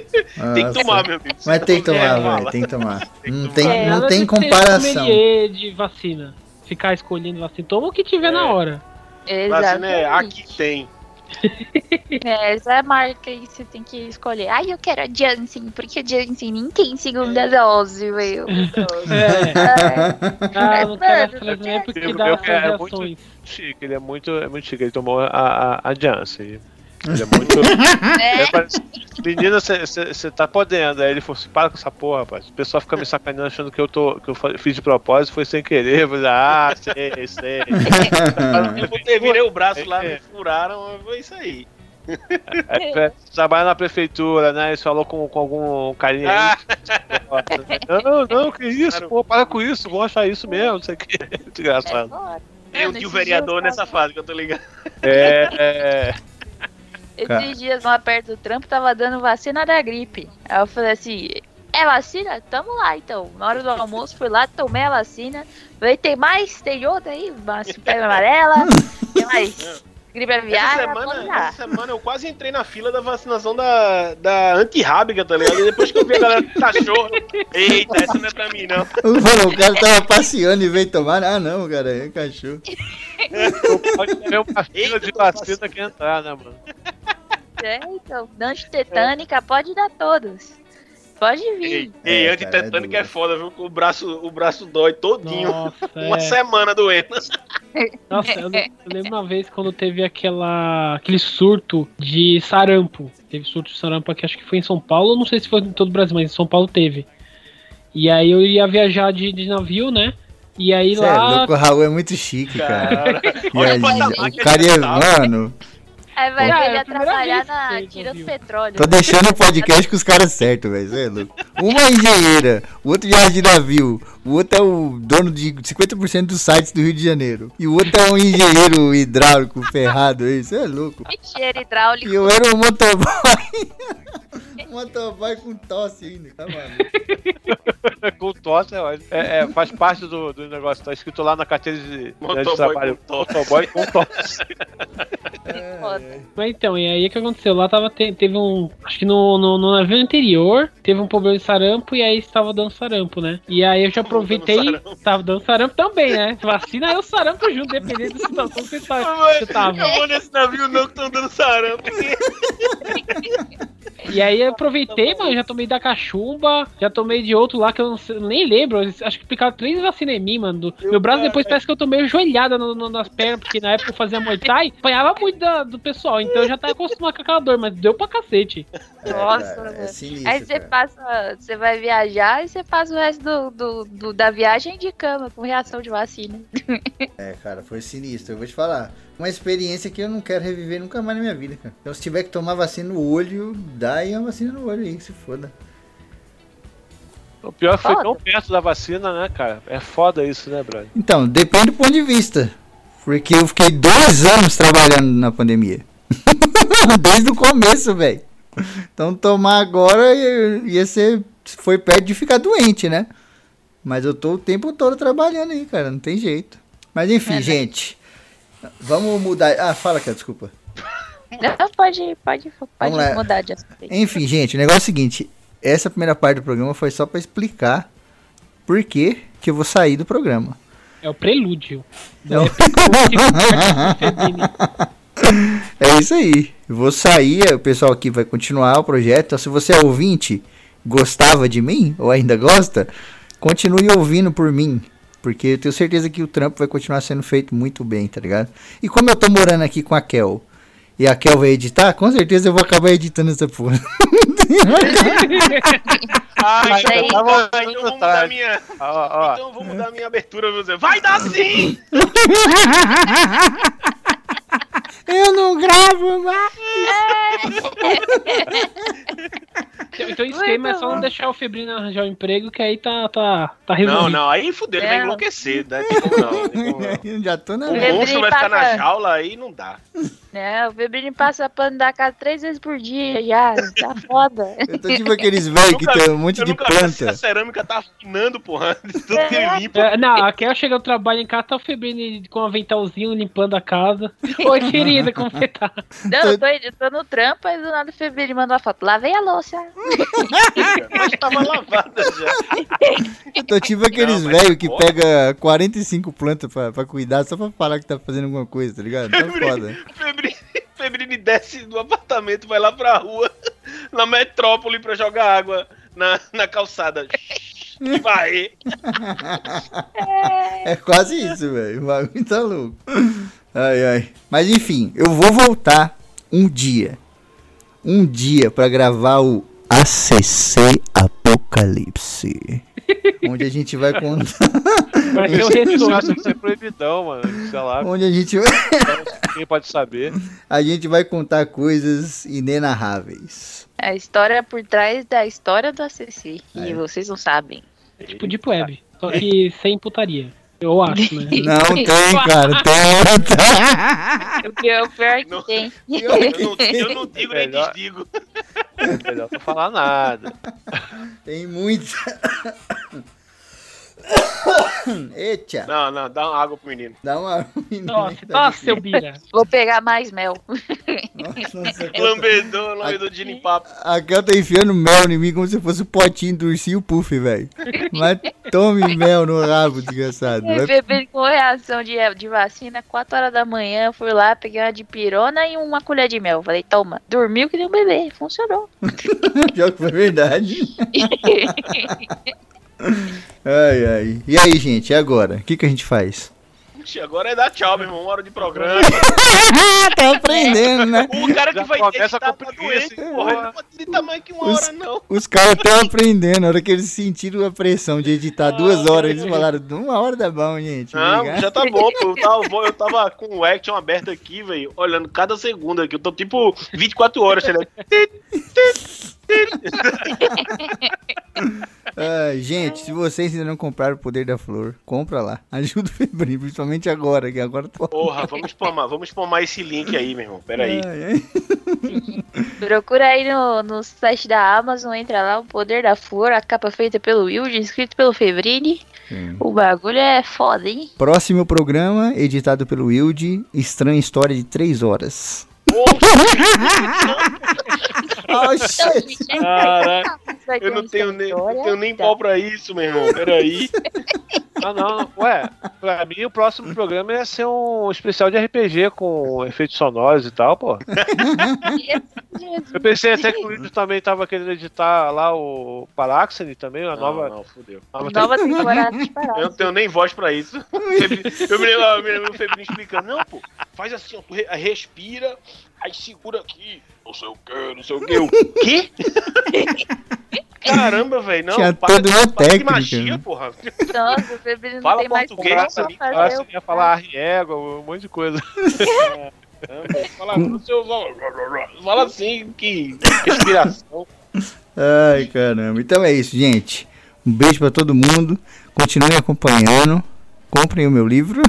tem que tomar, meu amigo. Mas tem que tomar, É, velho. Tem que tomar. Não tem, É, não tem comparação. de vacina. Ficar escolhendo vacina. Toma o que tiver É. na hora. Vacina é Exatamente. aqui tem. É, essa é a marca que você tem que escolher. Ai, eu quero a Janssen, porque a Janssen nem tem segunda dose, velho. É. Ah, não quero é porque dá quero muito-. Chique, ele é muito, é muito chique. Ele tomou a, a, a Janssen. Ele é muito. É, parece- Menina, você tá podendo. Aí ele falou assim: para com essa porra, rapaz. O pessoal fica me sacaneando achando que eu, tô, que eu fiz de propósito, foi sem querer. Eu falei, ah, sei, sei. Eu virei o braço lá, É. me furaram, foi isso aí. É, trabalha na prefeitura, né? Ele falou com, com algum carinha Ah, aí. Não, não, que isso, pô, para com isso, vão achar isso mesmo, não sei o que. Muito é um Mano, tio esses vereador nessa fase que eu tô ligado. É, é, Esses dias lá perto do trampo tava dando vacina da gripe. Aí eu falei assim: é vacina? Tamo lá então. Na hora do almoço fui lá, tomei a vacina. Falei: tem mais? Tem outra aí? Mas pele amarela? Tem mais? Gripe Essa aviária? Vamos semana, essa semana eu quase entrei na fila da vacinação da, da antirrábica, tá ligado? E depois que eu vi a galera com cachorro, eita, essa não é pra mim, não. O cara tava passeando e veio tomar. Ah, não, cara, é cachorro. pode ter uma fila de vacina que entrar, né, mano? É, então, antitetânica pode dar todos. Pode vir. Ei, ei É, antitetânica é é, foda, viu? O braço, o braço dói todinho. Nossa, Uma é. semana doendo. Nossa, eu, eu lembro uma vez quando teve aquela, aquele surto de sarampo. Teve surto de sarampo aqui, acho que foi em São Paulo. Não sei se foi em todo o Brasil, mas em São Paulo teve. E aí eu ia viajar de, de navio, né? E aí Cê é lá. louco, o Raul é muito chique, cara. Cara, E aí, o o cara ia, tá. mano, Aí vai Ah, é ele a a primeira trabalhar vez que na tira do ouviu. petróleo. tô deixando o podcast com os caras certos, velho. É louco. Uma é engenheira, o outro viaja de navio, o outro é o dono de 50% dos sites do Rio de Janeiro. E o outro é um engenheiro hidráulico ferrado aí, você é louco. Engenheiro hidráulico. E eu era um motoboy. motoboy com tosse ainda, tá maluco? com tosse, é, é, é, faz parte do, do negócio. Tá escrito lá na carteira de, de Motoboy trabalho. com tosse. Motoboy com tosse. Foda. Mas então, e aí o que aconteceu? Lá tava, te- teve um. Acho que no, no, no navio anterior teve um problema de sarampo e aí estava dando sarampo, né? E aí eu já dando aproveitei. sarampo. Tava dando sarampo também, né? Vacina é o sarampo junto, dependendo da situação que você, tá, você tava. Eu vou nesse navio não que estão dando sarampo. E aí eu aproveitei, mano, já tomei da cachumba, já tomei de outro lá que eu não sei- nem lembro. Acho que picaram três vacinas em mim, mano. Do- meu braço depois parece que eu tomei joelhada no- no- nas pernas, porque na época eu fazia Muay Thai, apanhava muito da- do pessoal, então eu já tava acostumado com aquela dor, mas deu pra cacete. Nossa, cara, é mano. sinistro, Aí você cara. passa, você vai viajar e você passa o resto do, do, do- da viagem de cama com reação de vacina. É, cara, foi sinistro. Eu vou te falar. Uma experiência que eu não quero reviver nunca mais na minha vida, cara. Então, se tiver que tomar vacina no olho, dá aí uma vacina no olho aí, que se foda. O pior é que foi tão perto da vacina, né, cara? É foda isso, né, brother? Então, depende do ponto de vista. Porque eu fiquei dois anos trabalhando na pandemia. Desde o começo, velho. Então, tomar agora ia ia ser. Foi perto de ficar doente, né? Mas eu tô o tempo todo trabalhando aí, cara. Não tem jeito. Mas enfim, É, né? gente. Vamos mudar. Ah, fala, cara, desculpa. Não, pode, pode, pode mudar de assunto. Enfim, gente, o negócio é o seguinte. Essa primeira parte do programa foi só pra explicar por que, que eu vou sair do programa. É o prelúdio. Não. É, É isso aí. Eu vou sair, o pessoal aqui vai continuar o projeto. Então, se você é ouvinte, gostava de mim, ou ainda gosta, continue ouvindo por mim. Porque eu tenho certeza que o trampo vai continuar sendo feito muito bem, tá ligado? E como eu tô morando aqui com a Kel, e a Kel vai editar, com certeza eu vou acabar editando essa porra. Ah, Mas então, aí- então vou mudar minha. Ó, ó, Então vou mudar minha abertura, vou dizer, vai dar sim! eu não gravo mais! Então o esquema é só não deixar o Febrino arranjar um emprego, que aí tá, tá, tá Não, resolvido. não, aí fudeu, ele vai Não. enlouquecer, né? Como não, não. Eu já tô na. O monstro vai ficar na jaula aí não dá. Né, o Febrini passa pano da casa três vezes por dia já. Tá foda. Eu tô tipo aqueles velhos que tem um monte Eu de nunca vi se a planta. cerâmica tá afinando, porra. De tudo que É. limpa. É, não, aqui eu chego do trabalho em casa, tá o Febrino com um aventalzinho limpando a casa. Oi, querida, como você tá? Não, eu tô, eu tô no trampo, aí do nada o Febrini manda uma foto. Lavei a louça. Mas tava lavada já. Eu tô tipo aqueles velhos que foda. pega 45 plantas pra, pra cuidar só pra falar que tá fazendo alguma coisa, tá ligado? Tá foda. Febrini, Febrini desce do apartamento, vai lá pra rua, na metrópole, pra jogar água na, na calçada. E vai. É quase isso, velho. O bagulho tá louco. Ai, ai. Mas enfim, eu vou voltar um dia. Um dia pra gravar o ACC Apocalipse. onde a gente vai contar. Vai retorno. ser proibidão, mano. Sei lá, onde a gente vai. quem pode saber. A gente vai contar coisas inenarráveis. A história por trás da história do ACC. É. E vocês não sabem. Tipo Deep Web. Só que sem putaria. Eu acho, né? Não tem, cara. Tem. O pior, o pior é que Não. tem. Eu não, eu não digo nem Melhor. desdigo. Melhor não falar nada. Tem muita. Eita, Não, não, dá uma água pro menino. dá uma. Nossa, nossa, seu Bira. Vou pegar mais mel. Nossa, nossa, Lambedor, lambedor de limpar. a Kel tá enfiando mel em mim como se fosse o potinho do ursinho puff, velho. Mas tome mel no rabo, desgraçado. Eu bebi com reação de, de vacina, 4 horas da manhã, fui lá, peguei uma de pirona e uma colher de mel. Falei, toma, dormiu que nem um bebê, funcionou. Pior que foi verdade. Ai, ai. E aí, gente, e agora? O que, que a gente faz? Ixi, Agora é dar tchau, meu irmão. Uma hora de programa. tá aprendendo, né? O cara que Já vai começa editar com tá doente, hein, porra. Ele porra. não pode editar mais que uma Os- hora, não. Os caras estão aprendendo. Na hora que eles sentiram a pressão de editar duas horas, eles falaram, uma hora tá bom, gente. Não, obrigado." já tá bom, pô. Eu tava, eu tava com o Action aberto aqui, velho, olhando cada segundo aqui. Eu tô tipo 24 horas, tá ligado? Ai, gente, se vocês ainda não compraram o Poder da Flor, compra lá. Ajuda o Febrinho, principalmente agora, que agora tá... Porra, vamos spamar, vamos spamar esse link aí, meu irmão. Pera aí. Ai, ai. Procura aí no, no site da Amazon, entra lá, o Poder da Flor, a capa feita pelo Wilde, escrito pelo Febrini. Sim. O bagulho é foda, hein? Próximo programa, editado pelo Wilde, Estranha História de 3 horas. Oh, shit. Ter Eu não tenho nem, não tenho nem pau pra isso, meu irmão. Pera aí. Ah, não. Ué, pra mim o próximo programa ia ser um especial de RPG com efeitos sonoros e tal, pô. Eu pensei até que o Wilson também tava querendo editar lá o Paráxene também, a Não, nova. não, fudeu. nova Nova temporada de Eu não tenho nem voz pra isso. Eu me lembro, eu me lembro o Febrinho explicando. Não, pô, faz assim, ó, tu respira, aí segura aqui. Não sei o que, não sei o que. O quê? Caramba, velho, não. Tinha para toda uma para de técnica, magia, né? porra. Nossa, o Febrini não Fala tem mais português, como sabe? fazer Paráxene o ia falar arriégua, um monte de coisa. Fala, no seu- fala assim, que respiração. Ai, caramba. Então é isso, gente. Um beijo pra todo mundo. Continuem acompanhando. Comprem o meu livro.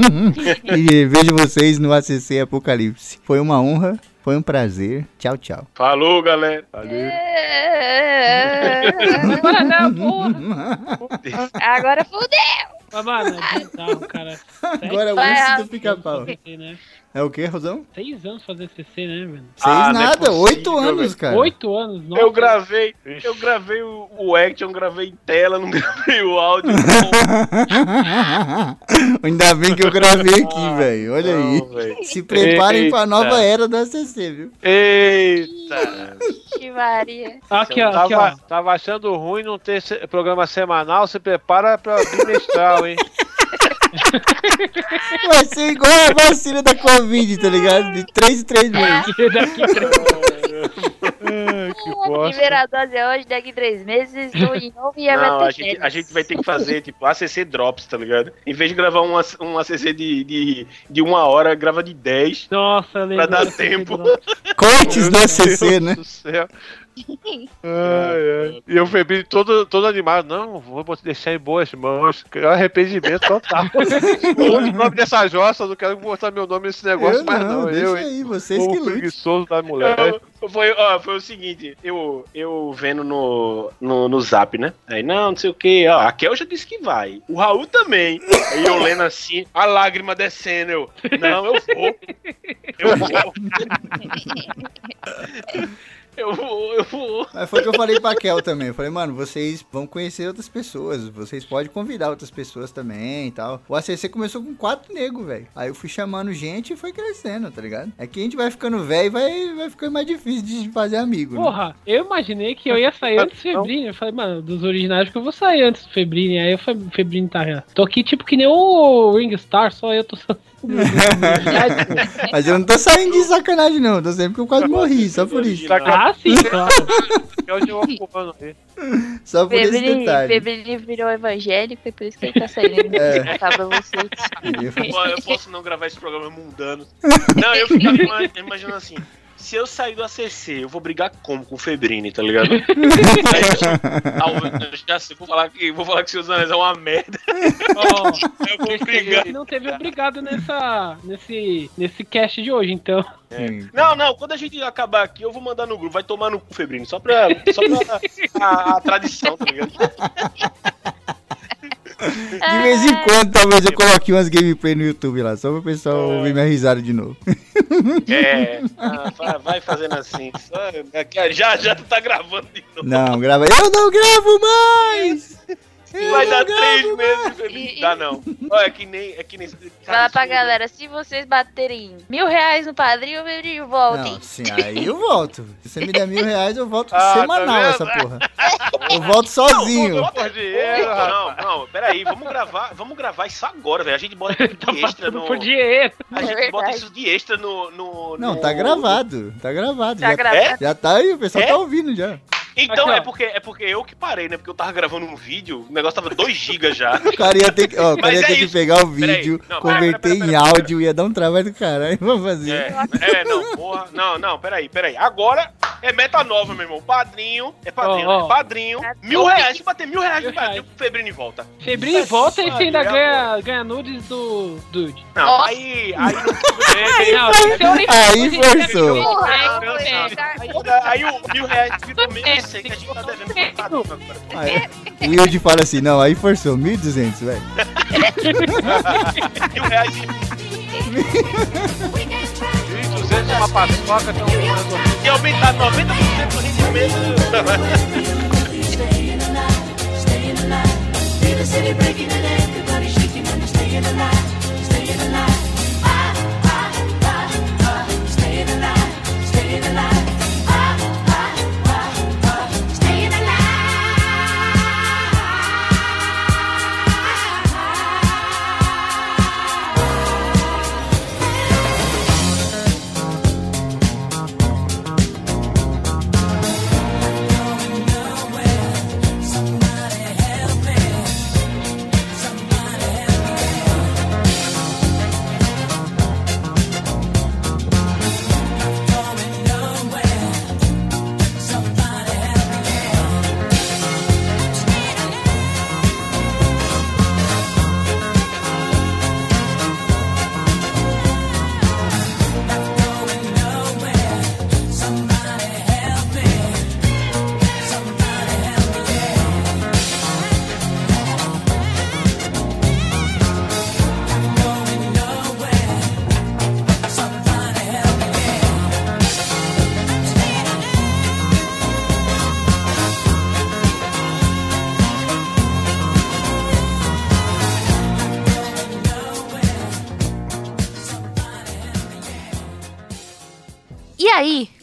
e vejo vocês no ACC Apocalipse. Foi uma honra, foi um prazer. Tchau, tchau. Falou, galera. Porra. Agora fudeu! Mas, mano, bizarro, cara. Agora é o Vai, urso do pica-pau. Né? É o que, Rosão? Seis anos fazendo CC, né, velho? Seis Ah, é nada, possível, oito anos, cara. Oito anos, nossa. Eu gravei, eu gravei o, o action, gravei em tela, não gravei o áudio. Ainda bem que eu gravei aqui, velho. Olha aí. Não, velho. Se preparem pra Eita. nova era do ACC, viu? Eita! Que Maria. Aqui, ó, aqui, Tava, ó. tava achando ruim não ter programa semanal, se prepara pra bimestral, hein? Vai ser igual a vacina da Covid, tá ligado? De 3 em 3 meses. Daqui três- que A bosta. primeira dose é hoje, daqui três meses, estou de novo e é Não, a gente, a gente vai ter que fazer, tipo, ACC Drops, tá ligado? Em vez de gravar um, AC um ACC de, de, de uma hora, grava de 10. Nossa, lembro. dar tempo. Cortes do ACC, Deus né? do céu. Ai, ai. E eu Febrinho todo, todo animado. Não, vou deixar em boas mãos. Que é um arrependimento total. o nome dessa jossa, não quero botar meu nome nesse negócio Eu mais não, não. deixa eu, aí, vocês O que preguiçoso da mulher. Eu- Foi, ó, foi o seguinte, eu, eu vendo no, no, no zap, né? Aí, não, não sei o que, ó, a Kel já disse que vai. O Raul também. Aí eu lendo assim, a lágrima descendo, eu, não, eu vou. Eu vou. Eu vou, eu vou. Mas foi o que eu falei pra Kel também. Eu falei, mano, vocês vão conhecer outras pessoas. Vocês podem convidar outras pessoas também e tal. O ACC começou com quatro negros, velho. Aí eu fui chamando gente e foi crescendo, tá ligado? É que a gente vai ficando velho e vai, vai ficando mais difícil de fazer amigo. né? Porra, eu imaginei que eu ia sair antes do Febrini. Eu falei, mano, dos originais que eu vou sair antes do Febrini. Aí o Fe- Febrini tá. Tô aqui tipo que nem o Ringstar, só eu tô. Mas eu não tô saindo de sacanagem, não. Tô sempre que eu quase morri, só por isso. ah, sim, claro. É. Só por esse detalhe. Febrini virou evangélico e por isso que ele tá saindo. É. Acaba vocês. Eu posso não gravar esse programa mundano. Não, eu ficava ima- imaginando assim. Se eu sair do ACC, eu vou brigar como com o Febrini, tá ligado? Aí, eu já sei, vou falar que vou falar que seus anéis é uma merda. Ó, Eu vou brigar. ele não teve obrigado nessa, nesse, nesse cast de hoje, então. sim. Não, não, quando a gente acabar aqui, eu vou mandar no grupo, vai tomar no cu, Febrini, só pra, só pra a, a tradição, tá ligado? De vez em quando, talvez eu coloque umas gameplay no YouTube lá, só pro pessoal ouvir minha risada de novo. É, ah, vai- fazendo assim. Já, já tu tá gravando de novo. Não, grava. Eu não gravo mais! Vai não dar três meses. Felipe. Dá não. Olha, é que nem. É que nem Fala pra isso- galera, se vocês baterem mil reais no padrinho, eu voltem. Não, sim, aí eu volto. Se você me der mil reais, eu volto Ah, tá semanal vendo? essa porra. Eu volto sozinho. Bota dinheiro, não, não, peraí, vamos gravar, vamos gravar isso agora, velho. A gente bota isso de extra no. Por dinheiro. A É gente bota verdade. isso de extra no. no Não, no- tá gravado. Tá gravado. Tá já, gravado. já tá aí, o pessoal É? tá ouvindo já. Então Aqui, é porque é porque eu que parei, né? Porque eu tava gravando um vídeo, o negócio tava 2 GB já. O cara ia ter que, ó, cara ia é ter que pegar o vídeo, Não, converter pera, pera, em pera, pera. áudio, ia dar um trabalho do caralho. Vamos fazer. É, é, não, porra. Não, não, peraí, peraí. Agora é meta nova, meu irmão. Padrinho, é padrinho, Ó, ó. é padrinho. Mil reais, se bater mil reais no padrinho, Febrino em volta. Febrinho volta e você ainda ganha, ganha nudes do Dude. Não, Ó. aí, aí não que Aí forçou. que Porra, OnlyFans, é, é. Aí, aí o mil reais virou meio e cem que a gente tá devendo padrinho agora. Aí, o Wilde fala assim, não, aí forçou, 1.200, velho. Mil reais e 200 uma paçoca, tem um negócio. e aumentar 90% do rendimento. E